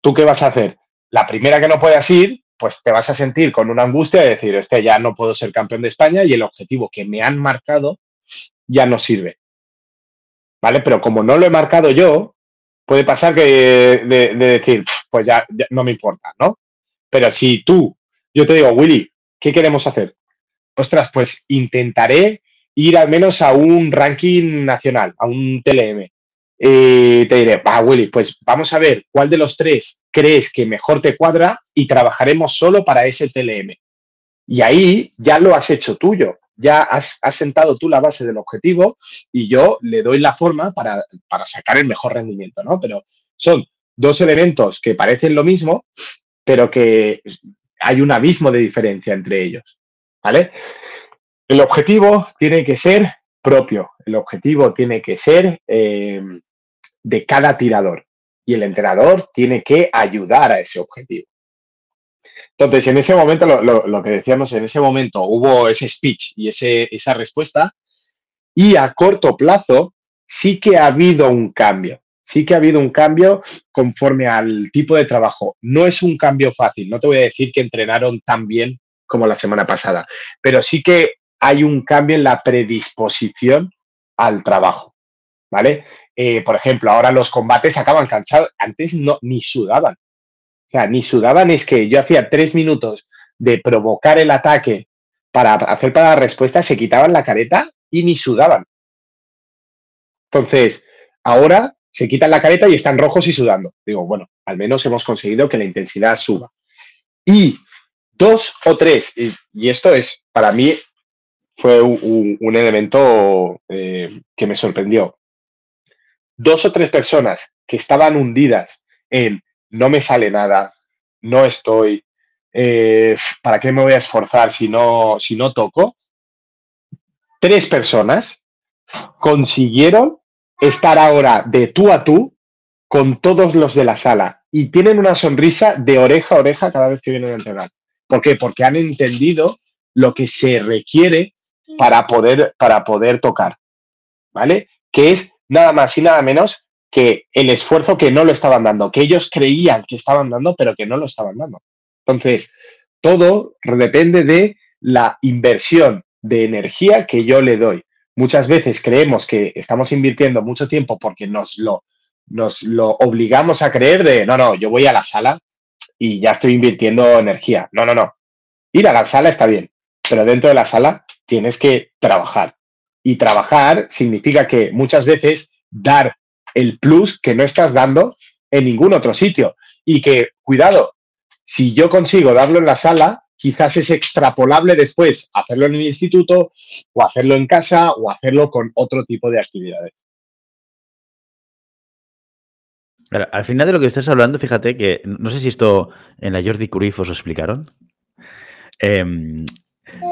¿Tú qué vas a hacer? La primera que no puedas ir, pues te vas a sentir con una angustia de decir, este ya no puedo ser campeón de España y el objetivo que me han marcado ya no sirve. ¿vale? Pero como no lo he marcado yo, puede pasar que de, decir, pues ya, no me importa, ¿no? Pero si tú, yo te digo, Willy, ¿qué queremos hacer? Ostras, pues intentaré ir al menos a un ranking nacional, a un TLM. Y te diré, va, Willy, pues vamos a ver cuál de los tres crees que mejor te cuadra y trabajaremos solo para ese TLM. Y ahí ya lo has hecho tuyo ya has, sentado tú la base del objetivo y yo le doy la forma para, sacar el mejor rendimiento, ¿no? Pero son dos elementos que parecen lo mismo, pero que hay un abismo de diferencia entre ellos, ¿vale? El objetivo tiene que ser propio, el objetivo tiene que ser eh, de cada tirador y el entrenador tiene que ayudar a ese objetivo. Entonces, en ese momento, lo, que decíamos, en ese momento hubo ese speech y ese, esa respuesta, y a corto plazo sí que ha habido un cambio. Sí que ha habido un cambio conforme al tipo de trabajo. No es un cambio fácil, no te voy a decir que entrenaron tan bien como la semana pasada, pero sí que hay un cambio en la predisposición al trabajo, ¿vale? Eh, por ejemplo, ahora los combates acaban cansados, antes no, ni sudaban, o sea, ni sudaban, es que yo hacía tres minutos de provocar el ataque para hacer para la respuesta, se quitaban la careta y ni sudaban. Entonces, ahora se quitan la careta y están rojos y sudando. Digo, bueno, al menos hemos conseguido que la intensidad suba. Y dos o tres, y, esto es, para mí, fue un, elemento eh, que me sorprendió. Dos o tres personas que estaban hundidas en no me sale nada, no estoy, eh, ¿para qué me voy a esforzar si no, si no toco? Tres personas consiguieron estar ahora de tú a tú con todos los de la sala y tienen una sonrisa de oreja a oreja cada vez que vienen a entrenar. ¿Por qué? Porque han entendido lo que se requiere para poder, para poder tocar, ¿vale? Que es nada más y nada menos que el esfuerzo que no lo estaban dando, que ellos creían que estaban dando, pero que no lo estaban dando. Entonces, todo depende de la inversión de energía que yo le doy. Muchas veces creemos que estamos invirtiendo mucho tiempo porque nos lo, nos lo obligamos a creer de, no, no, yo voy a la sala y ya estoy invirtiendo energía. No, no, no. Ir a la sala está bien, pero dentro de la sala tienes que trabajar. Y trabajar significa que muchas veces dar el plus que no estás dando en ningún otro sitio. Y que, cuidado, si yo consigo darlo en la sala, quizás es extrapolable después hacerlo en el instituto o hacerlo en casa o hacerlo con otro tipo de actividades. Al final de lo que estás hablando, fíjate que no sé si esto en la Jordi Cruyff os lo explicaron. Em,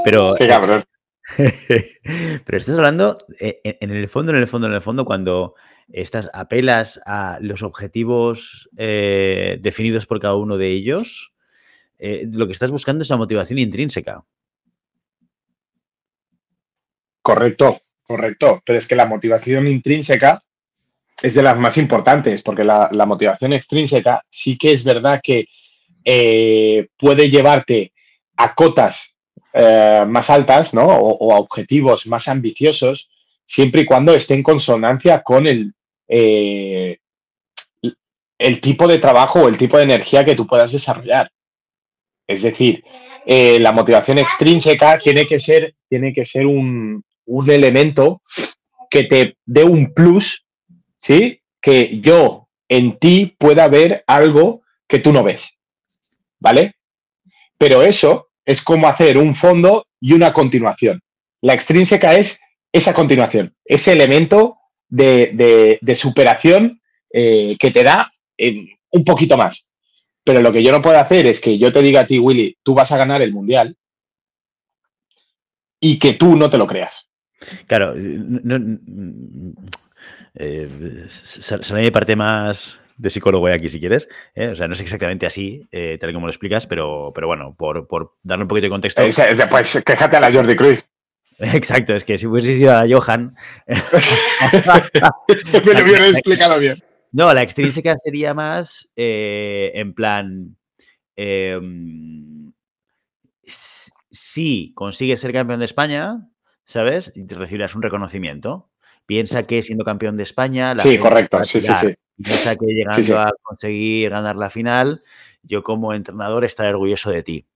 pero. Qué cabrón. pero estás hablando eh, en el fondo, en el fondo, en el fondo, cuando estas apelas a los objetivos eh, definidos por cada uno de ellos, eh, lo que estás buscando es la motivación intrínseca. Correcto, correcto. Pero es que la motivación intrínseca es de las más importantes, porque la, motivación extrínseca sí que es verdad que eh, puede llevarte a cotas eh, más altas, ¿no? O, objetivos más ambiciosos, siempre y cuando esté en consonancia con el, eh, el tipo de trabajo o el tipo de energía que tú puedas desarrollar. Es decir, la motivación extrínseca tiene que ser, tiene que ser un, un elemento que te dé un plus, ¿sí? Que yo en ti pueda ver algo que tú no ves, ¿vale? Pero eso es como hacer un fondo y una continuación. La extrínseca es esa continuación, ese elemento de, superación eh, que te da un poquito más. Pero lo que yo no puedo hacer es que yo te diga a ti, Willy, tú vas a ganar el mundial y que tú no te lo creas. Claro, no, eh, sale mi parte más de psicólogo aquí, si quieres. ¿eh? O sea, no es exactamente así, eh, tal y como lo explicas, pero, pero bueno, por, por darle un poquito de contexto. pues quéjate a la Jordi Cruz. Exacto, es que si hubiese sido a Johan. Me lo hubiera explicado bien. No, la extrínseca sería más eh, en plan. Em, si consigues ser campeón de España, ¿sabes? Y recibirás un reconocimiento. Piensa que siendo campeón de España. La sí, correcto, sí, sí, sí. Piensa que llegando a conseguir ganar la final, yo como entrenador estaré orgulloso de ti.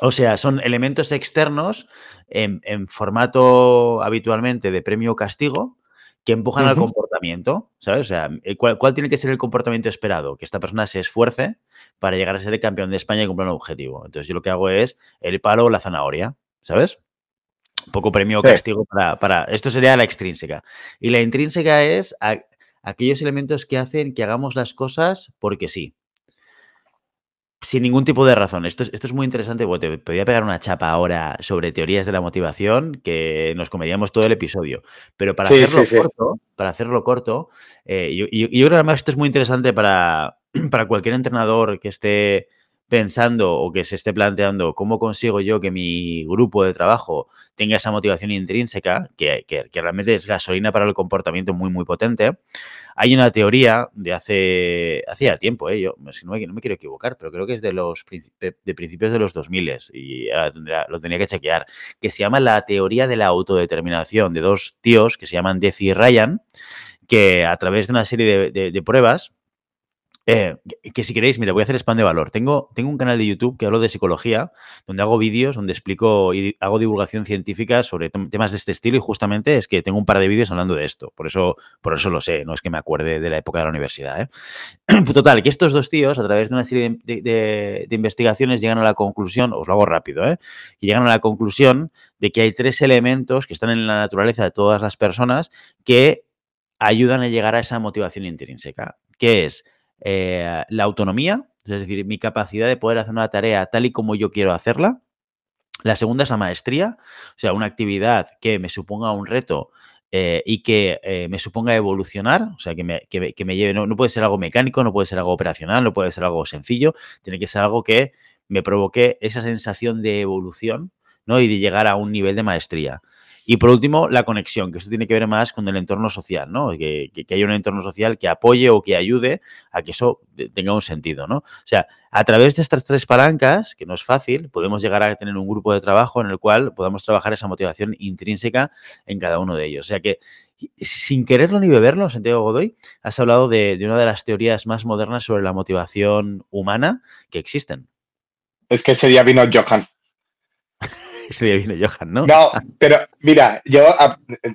o sea, son elementos externos en, formato habitualmente de premio castigo que empujan al comportamiento, ¿sabes? O sea, eh, ¿cuál, tiene que ser el comportamiento esperado? Que esta persona se esfuerce para llegar a ser el campeón de España y cumplir un objetivo. Entonces, yo lo que hago es el palo o la zanahoria, ¿sabes? Un poco premio o castigo para, para, Esto sería la extrínseca. Y la intrínseca es aquellos elementos que hacen que hagamos las cosas porque sí. Sin ningún tipo de razón. Esto es, esto es muy interesante, porque te podría pegar una chapa ahora sobre teorías de la motivación que nos comeríamos todo el episodio. Pero para hacerlo corto, para hacerlo corto, eh, yo, yo, creo que además esto es muy interesante para, para cualquier entrenador que esté pensando o que se esté planteando cómo consigo yo que mi grupo de trabajo tenga esa motivación intrínseca, que, realmente es gasolina para el comportamiento muy, muy potente, hay una teoría de hace hacía tiempo, ¿eh? yo no me, no me, quiero equivocar, pero creo que es de los de, principios de los 2000 y lo tenía que chequear, que se llama la teoría de la autodeterminación de dos tíos que se llaman Deci y Ryan, que a través de una serie de pruebas eh, que si queréis, mira, voy a hacer spam de valor. Tengo, tengo un canal de YouTube que hablo de psicología, donde hago vídeos, donde explico y hago divulgación científica sobre temas de este estilo y justamente es que tengo un par de vídeos hablando de esto. Por eso, por eso lo sé, no es que me acuerde de la época de la universidad. ¿eh? Total, que estos dos tíos, a través de una serie de, investigaciones, llegan a la conclusión, os lo hago rápido, ¿eh? y llegan a la conclusión de que hay tres elementos que están en la naturaleza de todas las personas que ayudan a llegar a esa motivación intrínseca, que es eh, la autonomía, es decir, mi capacidad de poder hacer una tarea tal y como yo quiero hacerla. La segunda es la maestría, o sea, una actividad que me suponga un reto eh, y que eh, me suponga evolucionar, o sea, que me, lleve, no, puede ser algo mecánico, no puede ser algo operacional, no puede ser algo sencillo, tiene que ser algo que me provoque esa sensación de evolución ¿no? y de llegar a un nivel de maestría. Y por último, la conexión, que esto tiene que ver más con el entorno social, ¿no? Que, que, haya un entorno social que apoye o que ayude a que eso tenga un sentido, ¿no? O sea, a través de estas tres palancas, que no es fácil, podemos llegar a tener un grupo de trabajo en el cual podamos trabajar esa motivación intrínseca en cada uno de ellos. O sea que, sin quererlo ni beberlo, Santiago Godoy, has hablado de, de una de las teorías más modernas sobre la motivación humana que existen. Es que ese día vino Johan. Ese día viene Johan, ¿no? No, pero mira, yo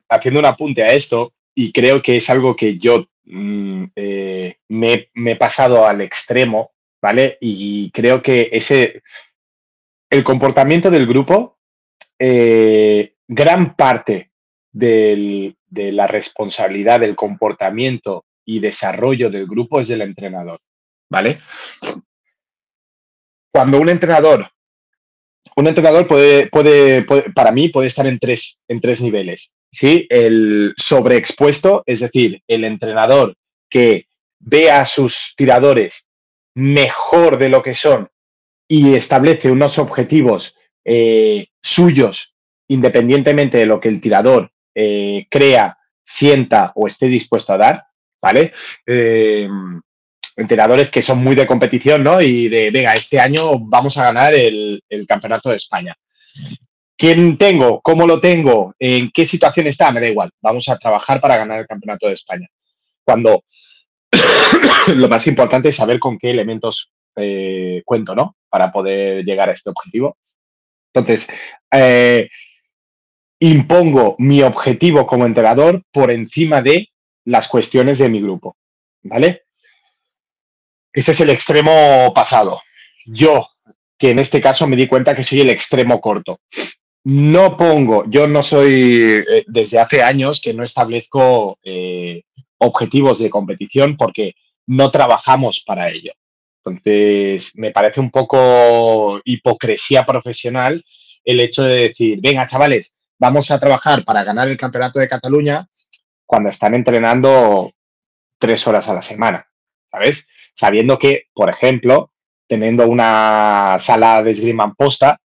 haciendo un apunte a esto, y creo que es algo que yo mm, eh, me, he pasado al extremo, ¿vale? Y creo que ese, el comportamiento del grupo, eh, gran parte de la responsabilidad del comportamiento y desarrollo del grupo es del entrenador, ¿vale? Cuando un entrenador un entrenador puede, puede, para mí, puede estar en tres, en tres niveles. ¿sí? El sobreexpuesto, es decir, el entrenador que ve a sus tiradores mejor de lo que son y establece unos objetivos eh, suyos independientemente de lo que el tirador eh, crea, sienta o esté dispuesto a dar, ¿vale? Eh, entrenadores que son muy de competición, ¿no? Y de, venga, este año vamos a ganar el, campeonato de España. ¿Quién tengo? ¿Cómo lo tengo? ¿En qué situación está? Me da igual. Vamos a trabajar para ganar el campeonato de España. Cuando lo más importante es saber con qué elementos eh, cuento, ¿no? Para poder llegar a este objetivo. Entonces, eh, impongo mi objetivo como entrenador por encima de las cuestiones de mi grupo, ¿vale? Ese es el extremo pasado. Yo, que en este caso me di cuenta que soy el extremo corto no pongo, yo no soy, eh, desde hace años que no establezco eh, objetivos de competición porque no trabajamos para ello. Entonces, me parece un poco hipocresía profesional el hecho de decir, venga, chavales, vamos a trabajar para ganar el Campeonato de Cataluña cuando están entrenando tres horas a la semana, ¿sabes? Sabiendo que, por ejemplo, teniendo una sala de esgrima posta,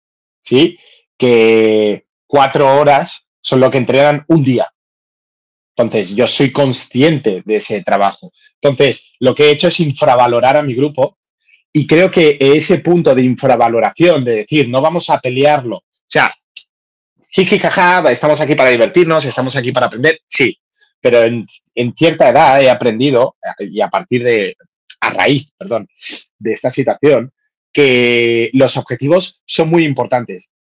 ¿sí? que cuatro horas son lo que entrenan un día. Entonces, yo soy consciente de ese trabajo. Entonces, lo que he hecho es infravalorar a mi grupo y creo que ese punto de infravaloración, de decir, no vamos a pelearlo, o sea, jiji, jaja, estamos aquí para divertirnos, estamos aquí para aprender, sí, pero en, en cierta edad he aprendido, y a partir de, a raíz, perdón, de esta situación, que los objetivos son muy importantes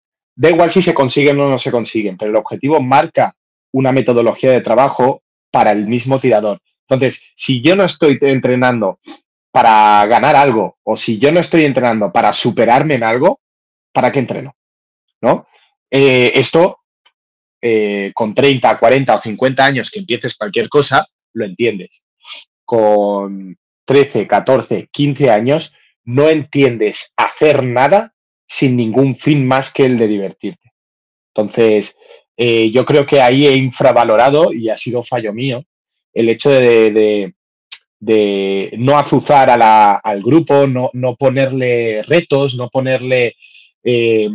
Da igual si se consiguen o no se consiguen, pero el objetivo marca una metodología de trabajo para el mismo tirador. Entonces, si yo no estoy entrenando para ganar algo o si yo no estoy entrenando para superarme en algo, ¿para qué entreno? ¿No? Eh, esto, eh, con 30, 40 o 50 años que empieces cualquier cosa, lo entiendes. Con 13, 14, 15 años, no entiendes hacer nada sin ningún fin más que el de divertirte. Entonces, eh, yo creo que ahí he infravalorado, y ha sido fallo mío, el hecho de, no azuzar al grupo, no, ponerle retos, no ponerle eh,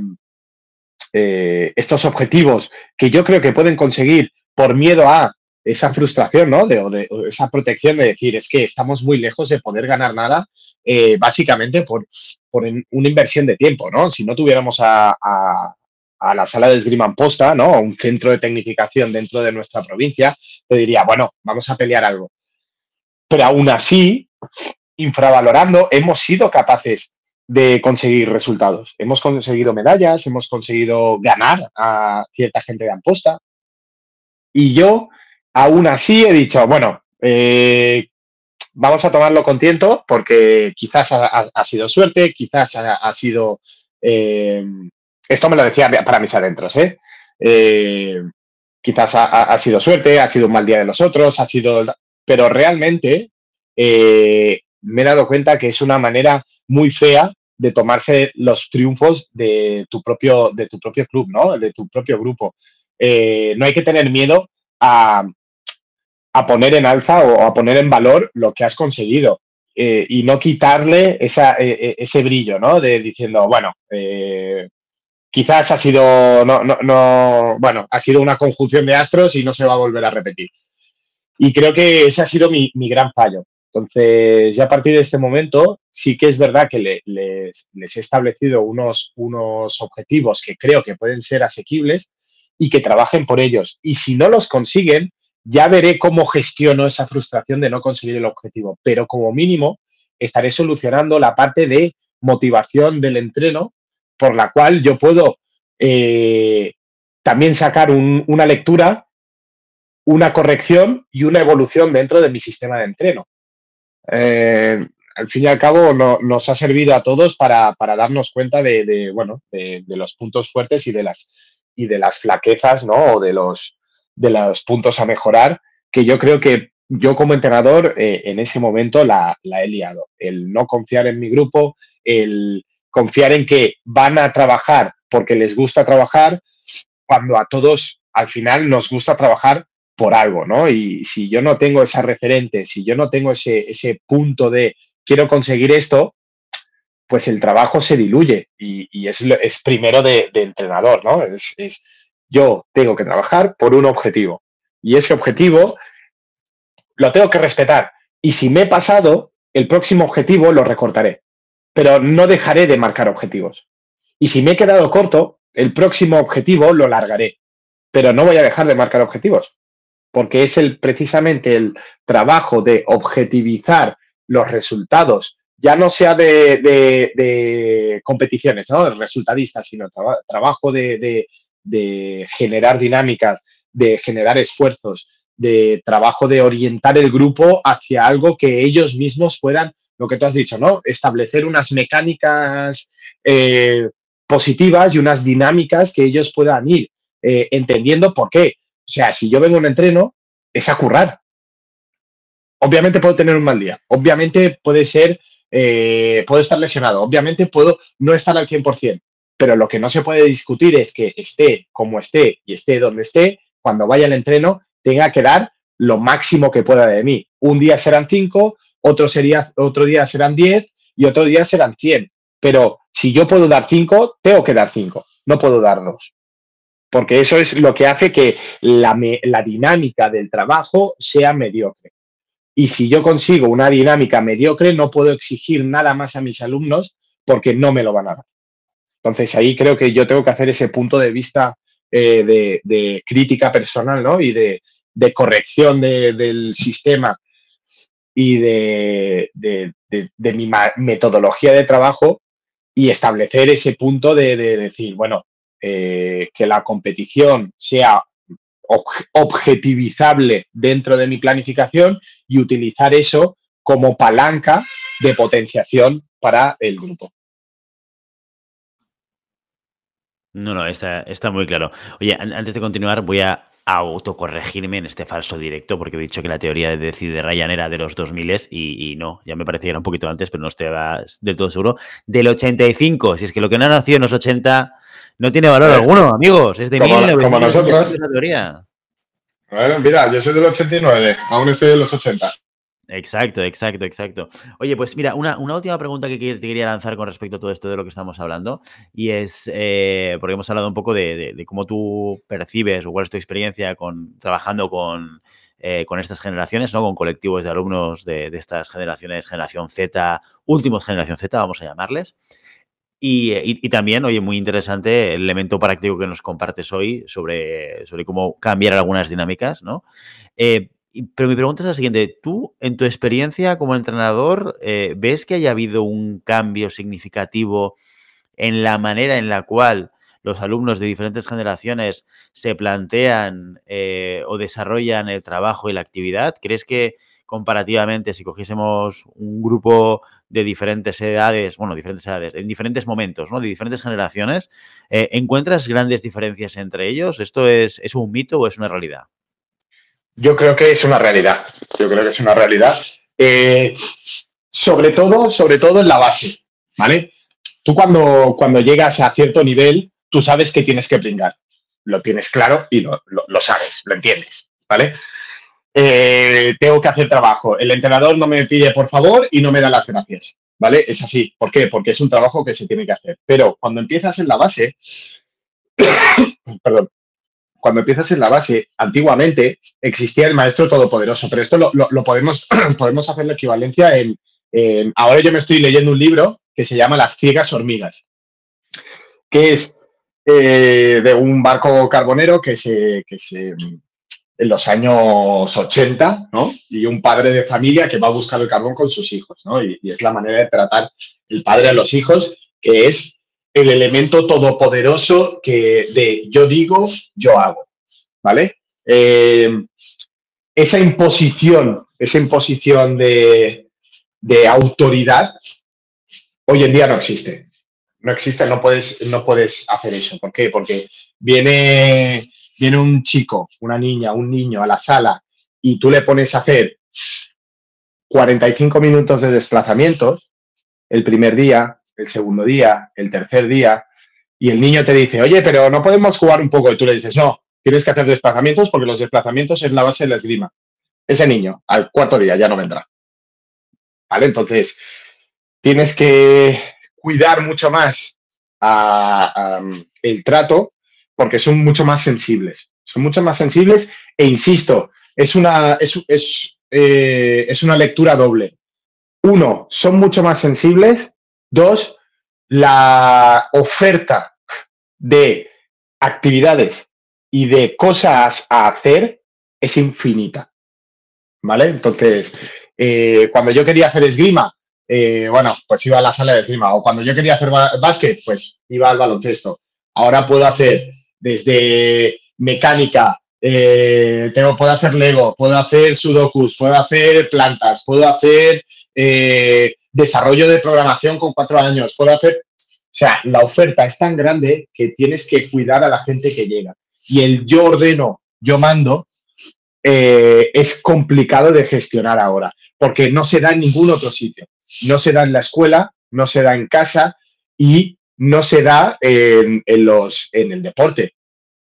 eh, estos objetivos que yo creo que pueden conseguir por miedo a esa frustración, ¿no? De, o de esa protección de decir, es que estamos muy lejos de poder ganar nada, eh, básicamente por, por una inversión de tiempo, ¿no? Si no tuviéramos a, la sala de esgrima en posta, ¿no? Un centro de tecnificación dentro de nuestra provincia, te diría, bueno, vamos a pelear algo. Pero aún así, infravalorando, hemos sido capaces de conseguir resultados. Hemos conseguido medallas, hemos conseguido ganar a cierta gente de Amposta. Y yo Aún así he dicho, bueno, eh, vamos a tomarlo con tiento porque quizás ha, sido suerte, quizás ha, sido... Eh, esto me lo decía para mis adentros, ¿eh? eh quizás ha, sido suerte, ha sido un mal día de los otros, ha sido... Pero realmente me he dado cuenta que es una manera muy fea de tomarse los triunfos de tu propio, de tu propio club, ¿no? De tu propio grupo. no hay que tener miedo a, a poner en alza o a poner en valor lo que has conseguido eh, y no quitarle esa, e, e, ese brillo, ¿no? De diciendo, bueno, eh, quizás ha sido, no, no, bueno, ha sido una conjunción de astros y no se va a volver a repetir. Y creo que ese ha sido mi, gran fallo. Entonces, ya a partir de este momento, sí que es verdad que les, les, he establecido unos, unos objetivos que creo que pueden ser asequibles y que trabajen por ellos. Y si no los consiguen, ya veré cómo gestiono esa frustración de no conseguir el objetivo, pero como mínimo estaré solucionando la parte de motivación del entreno por la cual yo puedo eh, también sacar una lectura, una corrección y una evolución dentro de mi sistema de entreno. Eh, al fin y al cabo nos ha servido a todos para, darnos cuenta de, bueno, de, los puntos fuertes y de las, y de las flaquezas, ¿no? O de los, de los puntos a mejorar, que yo creo que yo como entrenador eh, en ese momento la, he liado. El no confiar en mi grupo, el confiar en que van a trabajar porque les gusta trabajar, cuando a todos al final nos gusta trabajar por algo, ¿no? Y si yo no tengo esa referente, si yo no tengo ese, ese punto de quiero conseguir esto, pues el trabajo se diluye y, es, es, primero de, entrenador, ¿no? Es, yo tengo que trabajar por un objetivo. Y ese objetivo lo tengo que respetar. Y si me he pasado, el próximo objetivo lo recortaré. Pero no dejaré de marcar objetivos. Y si me he quedado corto, el próximo objetivo lo largaré, pero no voy a dejar de marcar objetivos, porque es el, precisamente el trabajo de objetivizar los resultados, ya no sea de, competiciones, ¿no? resultadistas, sino trabajo de, de generar dinámicas, de generar esfuerzos, de trabajo de orientar el grupo hacia algo que ellos mismos puedan, lo que tú has dicho, ¿no? Establecer unas mecánicas eh, positivas y unas dinámicas que ellos puedan ir eh, entendiendo por qué. O sea, si yo vengo a un entreno, es a currar. Obviamente puedo tener un mal día, obviamente puede ser, eh, puedo estar lesionado, obviamente puedo no estar al 100%, pero lo que no se puede discutir es que esté como esté y esté donde esté, cuando vaya al entreno, tenga que dar lo máximo que pueda de mí. Un día serán cinco, otro, sería, otro día serán diez y otro día serán cien. Pero si yo puedo dar cinco, tengo que dar cinco, no puedo dar dos. Porque eso es lo que hace que la, la dinámica del trabajo sea mediocre. Y si yo consigo una dinámica mediocre, no puedo exigir nada más a mis alumnos porque no me lo van a dar. Entonces ahí creo que yo tengo que hacer ese punto de vista eh, de, crítica personal ¿no? y de, corrección del sistema y de, mi metodología de trabajo y establecer ese punto de, decir, bueno, eh, que la competición sea objetivizable dentro de mi planificación y utilizar eso como palanca de potenciación para el grupo. No, no, está, está muy claro. Oye, antes de continuar, voy a autocorregirme en este falso directo, porque he dicho que la teoría de decir de Ryan era de los 2000 y, y no, ya me parecía que era un poquito antes, pero no estoy del todo seguro. Del 85, si es que lo que no ha nacido en los 80 no tiene valor eh, alguno, amigos, es de como, como nosotros. teoría. Bueno, mira, yo soy del 89, aún estoy de los 80. Exacto, exacto, exacto. Oye, pues mira, una, última pregunta que te quería lanzar con respecto a todo esto de lo que estamos hablando, y es, eh, porque hemos hablado un poco de, cómo tú percibes o cuál es tu experiencia con, trabajando con, eh, estas generaciones, ¿no? con colectivos de alumnos de, estas generaciones, generación Z, últimos generación Z, vamos a llamarles. Y, también, oye, muy interesante el elemento práctico que nos compartes hoy sobre, cómo cambiar algunas dinámicas, ¿no? Eh, pero mi pregunta es la siguiente. ¿Tú, en tu experiencia como entrenador, eh, ves que haya habido un cambio significativo en la manera en la cual los alumnos de diferentes generaciones se plantean eh, o desarrollan el trabajo y la actividad? ¿Crees que comparativamente, si cogiésemos un grupo de diferentes edades, bueno, diferentes edades, en diferentes momentos, ¿no? De diferentes generaciones, eh, ¿encuentras grandes diferencias entre ellos? ¿Esto es, es un mito o es una realidad? Yo creo que es una realidad. Yo creo que es una realidad. Eh, sobre todo, sobre todo en la base, ¿vale? Tú cuando, cuando llegas a cierto nivel, tú sabes que tienes que pringar. Lo tienes claro y lo, sabes, lo entiendes, ¿vale? Eh, tengo que hacer trabajo. El entrenador no me pide por favor y no me da las gracias, ¿vale? Es así. ¿Por qué? Porque es un trabajo que se tiene que hacer. Pero cuando empiezas en la base, perdón, cuando empiezas en la base, antiguamente existía el maestro todopoderoso, pero esto lo, podemos, podemos hacer la equivalencia en, Ahora yo me estoy leyendo un libro que se llama Las ciegas hormigas, que es eh, de un barco carbonero que se, que se en los años 80, ¿no? Y un padre de familia que va a buscar el carbón con sus hijos, ¿no? Y, y, es la manera de tratar el padre a los hijos, que es el elemento todopoderoso que de yo digo, yo hago, ¿vale? Eh, esa imposición, esa imposición de, autoridad, hoy en día no existe. No existe, no puedes, no puedes hacer eso. ¿Por qué? Porque viene, viene un chico, una niña, un niño a la sala y tú le pones a hacer 45 minutos de desplazamientos el primer día, el segundo día, el tercer día, y el niño te dice, oye, pero no podemos jugar un poco, y tú le dices, no, tienes que hacer desplazamientos porque los desplazamientos es la base de la esgrima. Ese niño, al cuarto día, ya no vendrá. ¿Vale? Entonces, tienes que cuidar mucho más el trato porque son mucho más sensibles. Son mucho más sensibles e insisto, es una, es, es, eh, es una lectura doble. Uno, son mucho más sensibles Dos, la oferta de actividades y de cosas a hacer es infinita. ¿Vale? Entonces, eh, cuando yo quería hacer esgrima, eh, bueno, pues iba a la sala de esgrima. O cuando yo quería hacer básquet, pues iba al baloncesto. Ahora puedo hacer desde mecánica, eh, tengo, puedo hacer Lego, puedo hacer sudokus, puedo hacer plantas, puedo hacer desarrollo de programación con cuatro años, puedo hacer... O sea, la oferta es tan grande que tienes que cuidar a la gente que llega. Y el yo ordeno, yo mando, eh, es complicado de gestionar ahora, porque no se da en ningún otro sitio. No se da en la escuela, no se da en casa y no se da en, los, en el deporte.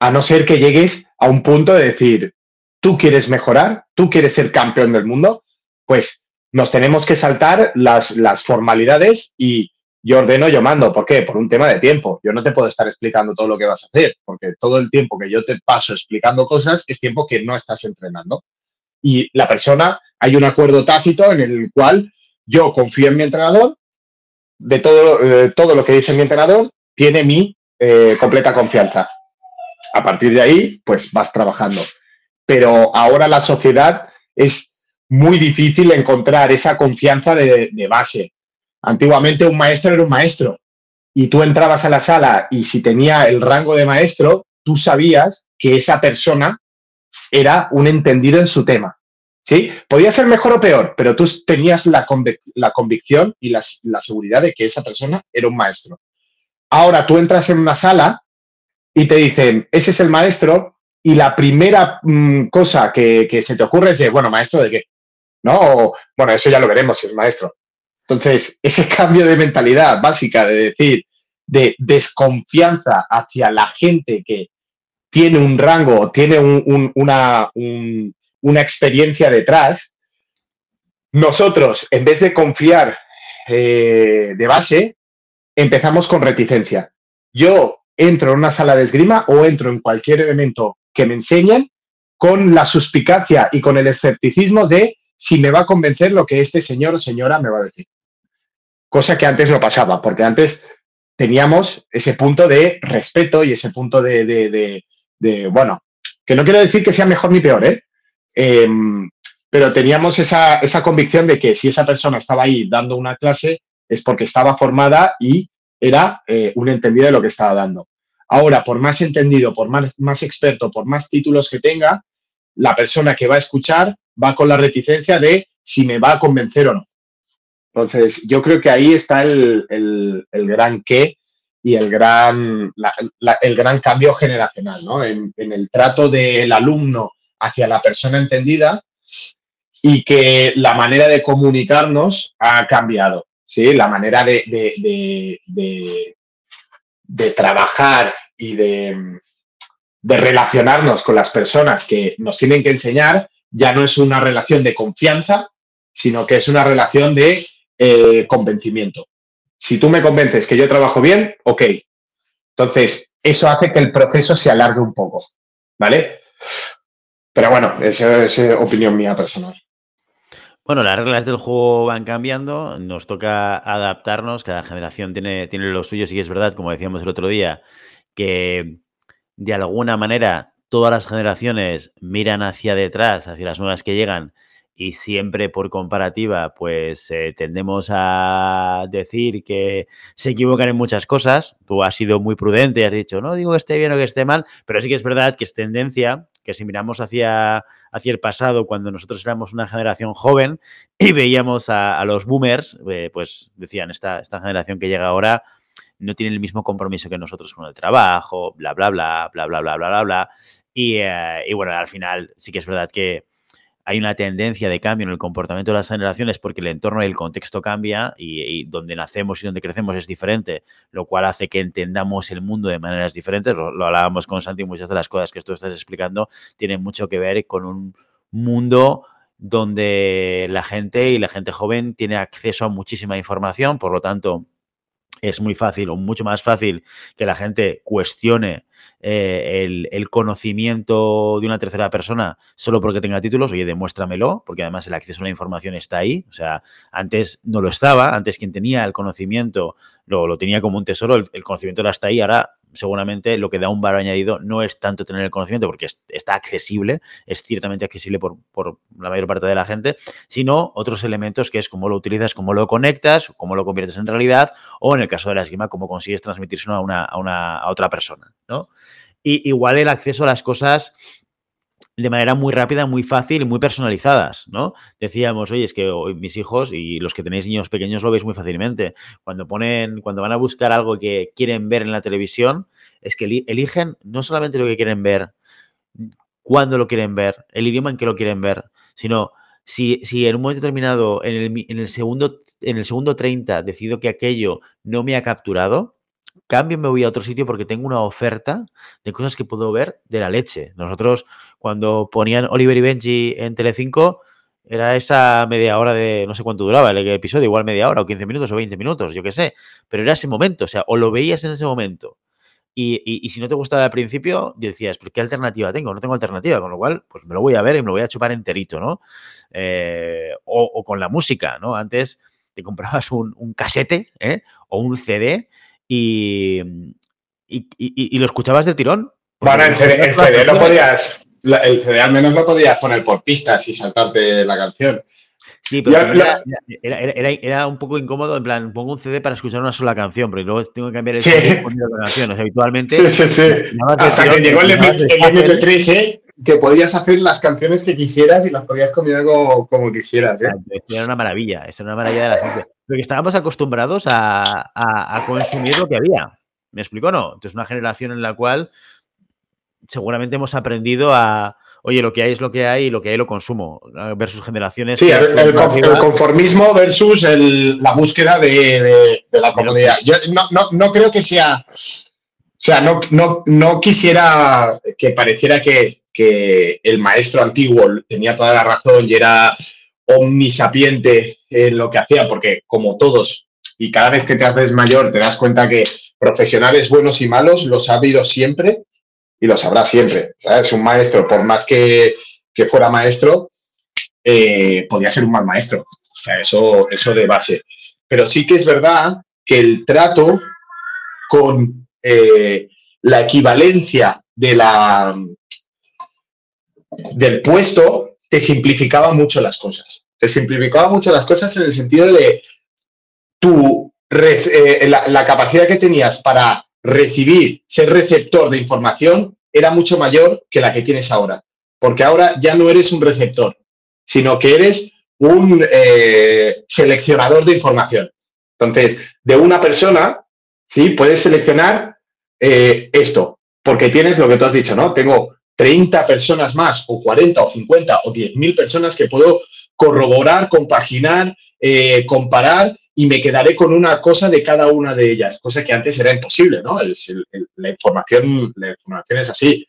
A no ser que llegues a un punto de decir, tú quieres mejorar, tú quieres ser campeón del mundo, pues nos tenemos que saltar las, formalidades y yo ordeno, yo mando. ¿Por qué? Por un tema de tiempo. Yo no te puedo estar explicando todo lo que vas a hacer, porque todo el tiempo que yo te paso explicando cosas es tiempo que no estás entrenando. Y la persona, hay un acuerdo tácito en el cual yo confío en mi entrenador, de todo, eh, todo lo que dice mi entrenador, tiene mi eh, completa confianza. A partir de ahí, pues vas trabajando. Pero ahora la sociedad es muy difícil encontrar esa confianza de base Antiguamente un maestro era un maestro y tú entrabas a la sala y si tenía el rango de maestro, tú sabías que esa persona era un entendido en su tema. ¿Sí? Podía ser mejor o peor, pero tú tenías la, convicción y la, seguridad de que esa persona era un maestro. Ahora tú entras en una sala y te dicen, ese es el maestro, y la primera mm, cosa que, se te ocurre es bueno, maestro de qué? ¿No? bueno, eso ya lo veremos si es maestro. Entonces, ese cambio de mentalidad básica de decir, de desconfianza hacia la gente que tiene un rango, tiene una, una, experiencia detrás, nosotros, en vez de confiar eh, de base, empezamos con reticencia. Yo entro en una sala de esgrima o entro en cualquier evento que me enseñen con la suspicacia y con el escepticismo de si me va a convencer lo que este señor o señora me va a decir cosa que antes no pasaba, porque antes teníamos ese punto de respeto y ese punto de, bueno, que no quiero decir que sea mejor ni peor, ¿eh? Em, pero teníamos esa, convicción de que si esa persona estaba ahí dando una clase es porque estaba formada y era eh, un entendido de lo que estaba dando. Ahora, por más entendido, por más, más experto, por más títulos que tenga, la persona que va a escuchar va con la reticencia de si me va a convencer o no. Entonces, yo creo que ahí está el, gran qué y el gran, el gran cambio generacional, ¿no? En, el trato del alumno hacia la persona entendida y que la manera de comunicarnos ha cambiado, ¿sí? La manera de, de, trabajar y de, de relacionarnos con las personas que nos tienen que enseñar ya no es una relación de confianza, sino que es una relación de eh, convencimiento. Si tú me convences que yo trabajo bien, ok. Entonces, eso hace que el proceso se alargue un poco, ¿vale? Pero bueno, esa es opinión mía personal. Bueno, las reglas del juego van cambiando, nos toca adaptarnos, cada generación tiene, tiene lo suyo, que es verdad, como decíamos el otro día, que de alguna manera todas las generaciones miran hacia detrás, hacia las nuevas que llegan, y siempre por comparativa, pues eh, tendemos a decir que se equivocan en muchas cosas. Tú has sido muy prudente y has dicho, no digo que esté bien o que esté mal, pero sí que es verdad que es tendencia que si miramos hacia, hacia el pasado, cuando nosotros éramos una generación joven y veíamos a, los boomers, eh, pues decían, esta, esta generación que llega ahora no tiene el mismo compromiso que nosotros con el trabajo, bla, bla, bla, bla, bla, bla, bla, bla, bla. Y, eh, y bueno, al final sí que es verdad que hay una tendencia de cambio en el comportamiento de las generaciones porque el entorno y el contexto cambia y, donde nacemos y donde crecemos es diferente, lo cual hace que entendamos el mundo de maneras diferentes. Lo, hablábamos con Santi, muchas de las cosas que tú estás explicando tienen mucho que ver con un mundo donde la gente y la gente joven tiene acceso a muchísima información, por lo tanto, es muy fácil o mucho más fácil que la gente cuestione eh, el, conocimiento de una tercera persona solo porque tenga títulos, oye, demuéstramelo, porque además el acceso a la información está ahí. O sea, antes no lo estaba, antes quien tenía el conocimiento lo, lo tenía como un tesoro, el, conocimiento era hasta ahí, ahora seguramente lo que da un valor añadido no es tanto tener el conocimiento, porque está accesible, es ciertamente accesible por, la mayor parte de la gente, sino otros elementos que es cómo lo utilizas, cómo lo conectas, cómo lo conviertes en realidad, o en el caso de la esgrima, cómo consigues transmitírselo a, una, a, una, a otra persona, ¿no? Y igual el acceso a las cosas de manera muy rápida, muy fácil y muy personalizadas, ¿no? Decíamos, oye, es que hoy mis hijos y los que tenéis niños pequeños lo veis muy fácilmente. Cuando ponen, cuando van a buscar algo que quieren ver en la televisión, es que eligen no solamente lo que quieren ver, cuándo lo quieren ver, el idioma en que lo quieren ver, sino si, si en un momento determinado, en el, en el, segundo, en el segundo 30, decido que aquello no me ha capturado, cambio me voy a otro sitio porque tengo una oferta de cosas que puedo ver de la leche. Nosotros, cuando ponían Oliver y Benji en Telecinco, era esa media hora de, no sé cuánto duraba el episodio, igual media hora o 15 minutos o 20 minutos, yo qué sé, pero era ese momento, o sea, o lo veías en ese momento. Y, si no te gustaba al principio, decías, ¿pero qué alternativa tengo? No tengo alternativa, con lo cual, pues me lo voy a ver y me lo voy a chupar enterito, ¿no? Eh, o, con la música, ¿no? Antes te comprabas un, un ¿eh? o un CD y, y, lo escuchabas de tirón. Bueno, el CD, lo podías, el CD al menos lo podías poner por pistas y saltarte la canción. Sí, pero era, era, un poco incómodo, en plan, pongo un CD para escuchar una sola canción, pero luego tengo que cambiar el CD por la canción. O sea, habitualmente. Sí, sí, sí. Hasta que llegó el, MP3, ¿eh? que podías hacer las canciones que quisieras y las podías combinar como, como quisieras. ¿eh? Era una maravilla, es una maravilla de la gente. Porque estábamos acostumbrados a, consumir lo que había. ¿Me explico no? Entonces, una generación en la cual seguramente hemos aprendido a, oye, lo que hay es lo que hay y lo que hay lo consumo, versus generaciones. Sí, el, conformismo versus la búsqueda de, la comodidad. Yo no, creo que sea. O sea, no, no, quisiera que pareciera que, que el maestro antiguo tenía toda la razón y era omnisapiente en lo que hacía, porque como todos, y cada vez que te haces mayor te das cuenta que profesionales buenos y malos los ha habido siempre y los habrá siempre. es Un maestro, por más que, fuera maestro, eh, podía ser un mal maestro. O sea, eso, eso de base. Pero sí que es verdad que el trato con eh, la equivalencia de la, del puesto te simplificaba mucho las cosas. Te simplificaba mucho las cosas en el sentido de tu, eh, la, capacidad que tenías para recibir, ser receptor de información, era mucho mayor que la que tienes ahora. Porque ahora ya no eres un receptor, sino que eres un eh, seleccionador de información. Entonces, de una persona, ¿sí? Puedes seleccionar eh, esto, porque tienes lo que tú has dicho, ¿no? Tengo 30 personas más, o 40, o 50, o 10 mil personas que puedo corroborar, compaginar, eh, comparar y me quedaré con una cosa de cada una de ellas, cosa que antes era imposible, ¿no? la, información, la información es así.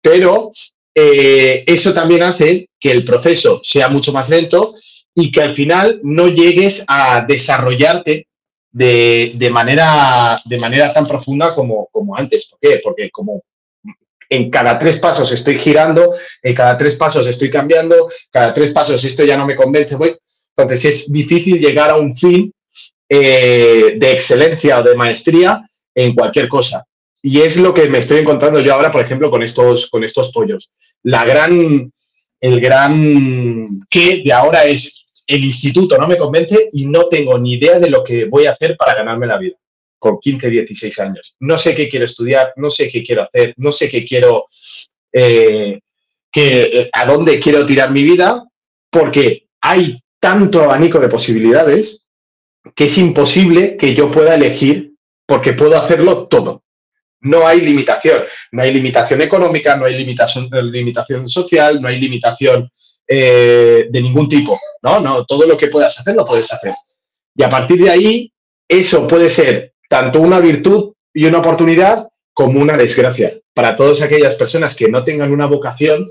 Pero eh, eso también hace que el proceso sea mucho más lento y que al final no llegues a desarrollarte de, manera, de manera tan profunda como, como antes. ¿Por qué? Porque como en cada tres pasos estoy girando, en cada tres pasos estoy cambiando, cada tres pasos esto ya no me convence, voy. Entonces es difícil llegar a un fin eh, de excelencia o de maestría en cualquier cosa. Y es lo que me estoy encontrando yo ahora, por ejemplo, con estos, con estos pollos. La gran, el gran qué de ahora es el instituto no me convence y no tengo ni idea de lo que voy a hacer para ganarme la vida con 15, 16 años. No sé qué quiero estudiar, no sé qué quiero hacer, no sé qué quiero, eh, eh, a dónde quiero tirar mi vida, porque hay tanto abanico de posibilidades que es imposible que yo pueda elegir porque puedo hacerlo todo. No hay limitación. No hay limitación económica, no hay limitación, limitación social, no hay limitación eh, de ningún tipo. ¿no? No, todo lo que puedas hacer lo puedes hacer. Y a partir de ahí, eso puede ser tanto una virtud y una oportunidad como una desgracia para todas aquellas personas que no tengan una vocación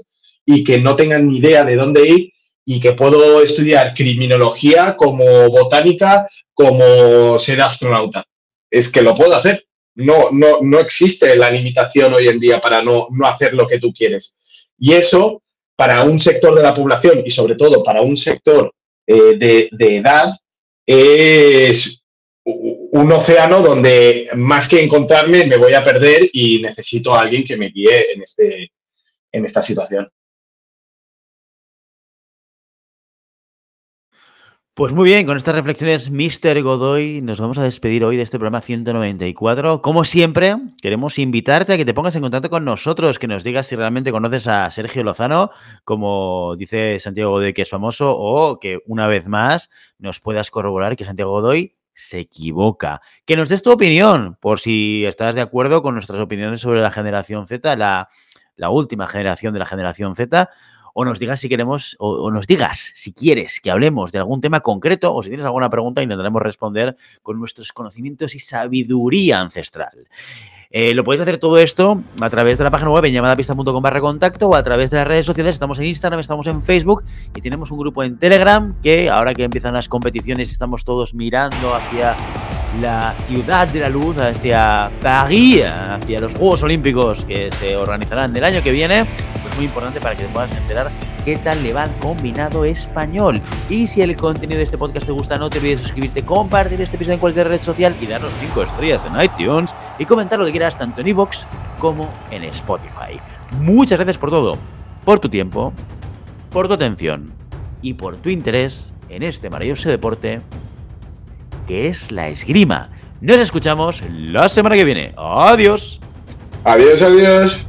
y que no tengan ni idea de dónde ir y que puedo estudiar criminología como botánica, como ser astronauta. Es que lo puedo hacer. No, no, no existe la limitación hoy en día para no, no hacer lo que tú quieres. Y eso, para un sector de la población y sobre todo para un sector eh, de, de edad, es un océano donde más que encontrarme me voy a perder y necesito a alguien que me guíe en, este, en esta situación. Pues muy bien, con estas reflexiones, Mr. Godoy, nos vamos a despedir hoy de este programa 194. Como siempre, queremos invitarte a que te pongas en contacto con nosotros, que nos digas si realmente conoces a Sergio Lozano, como dice Santiago Godoy que es famoso, o que una vez más nos puedas corroborar que Santiago Godoy se equivoca. Que nos des tu opinión, por si estás de acuerdo con nuestras opiniones sobre la generación Z, la, la última generación de la generación Z o nos digas si queremos, o, nos digas si quieres que hablemos de algún tema concreto o si tienes alguna pregunta, intentaremos responder con nuestros conocimientos y sabiduría ancestral. Eh, lo podéis hacer todo esto a través de la página web en llamadapista.com barra contacto o a través de las redes sociales. Estamos en Instagram, estamos en Facebook y tenemos un grupo en Telegram que ahora que empiezan las competiciones estamos todos mirando hacia la ciudad de la luz, hacia París, hacia los Juegos Olímpicos que se organizarán el año que viene muy importante para que te puedas enterar qué tal le va al combinado español. Y si el contenido de este podcast te gusta, no te olvides de suscribirte, compartir este episodio en cualquier red social y darnos 5 estrellas en iTunes y comentar lo que quieras tanto en iVoox como en Spotify. Muchas gracias por todo, por tu tiempo, por tu atención y por tu interés en este maravilloso deporte que es la esgrima. Nos escuchamos la semana que viene. Adiós. Adiós, adiós.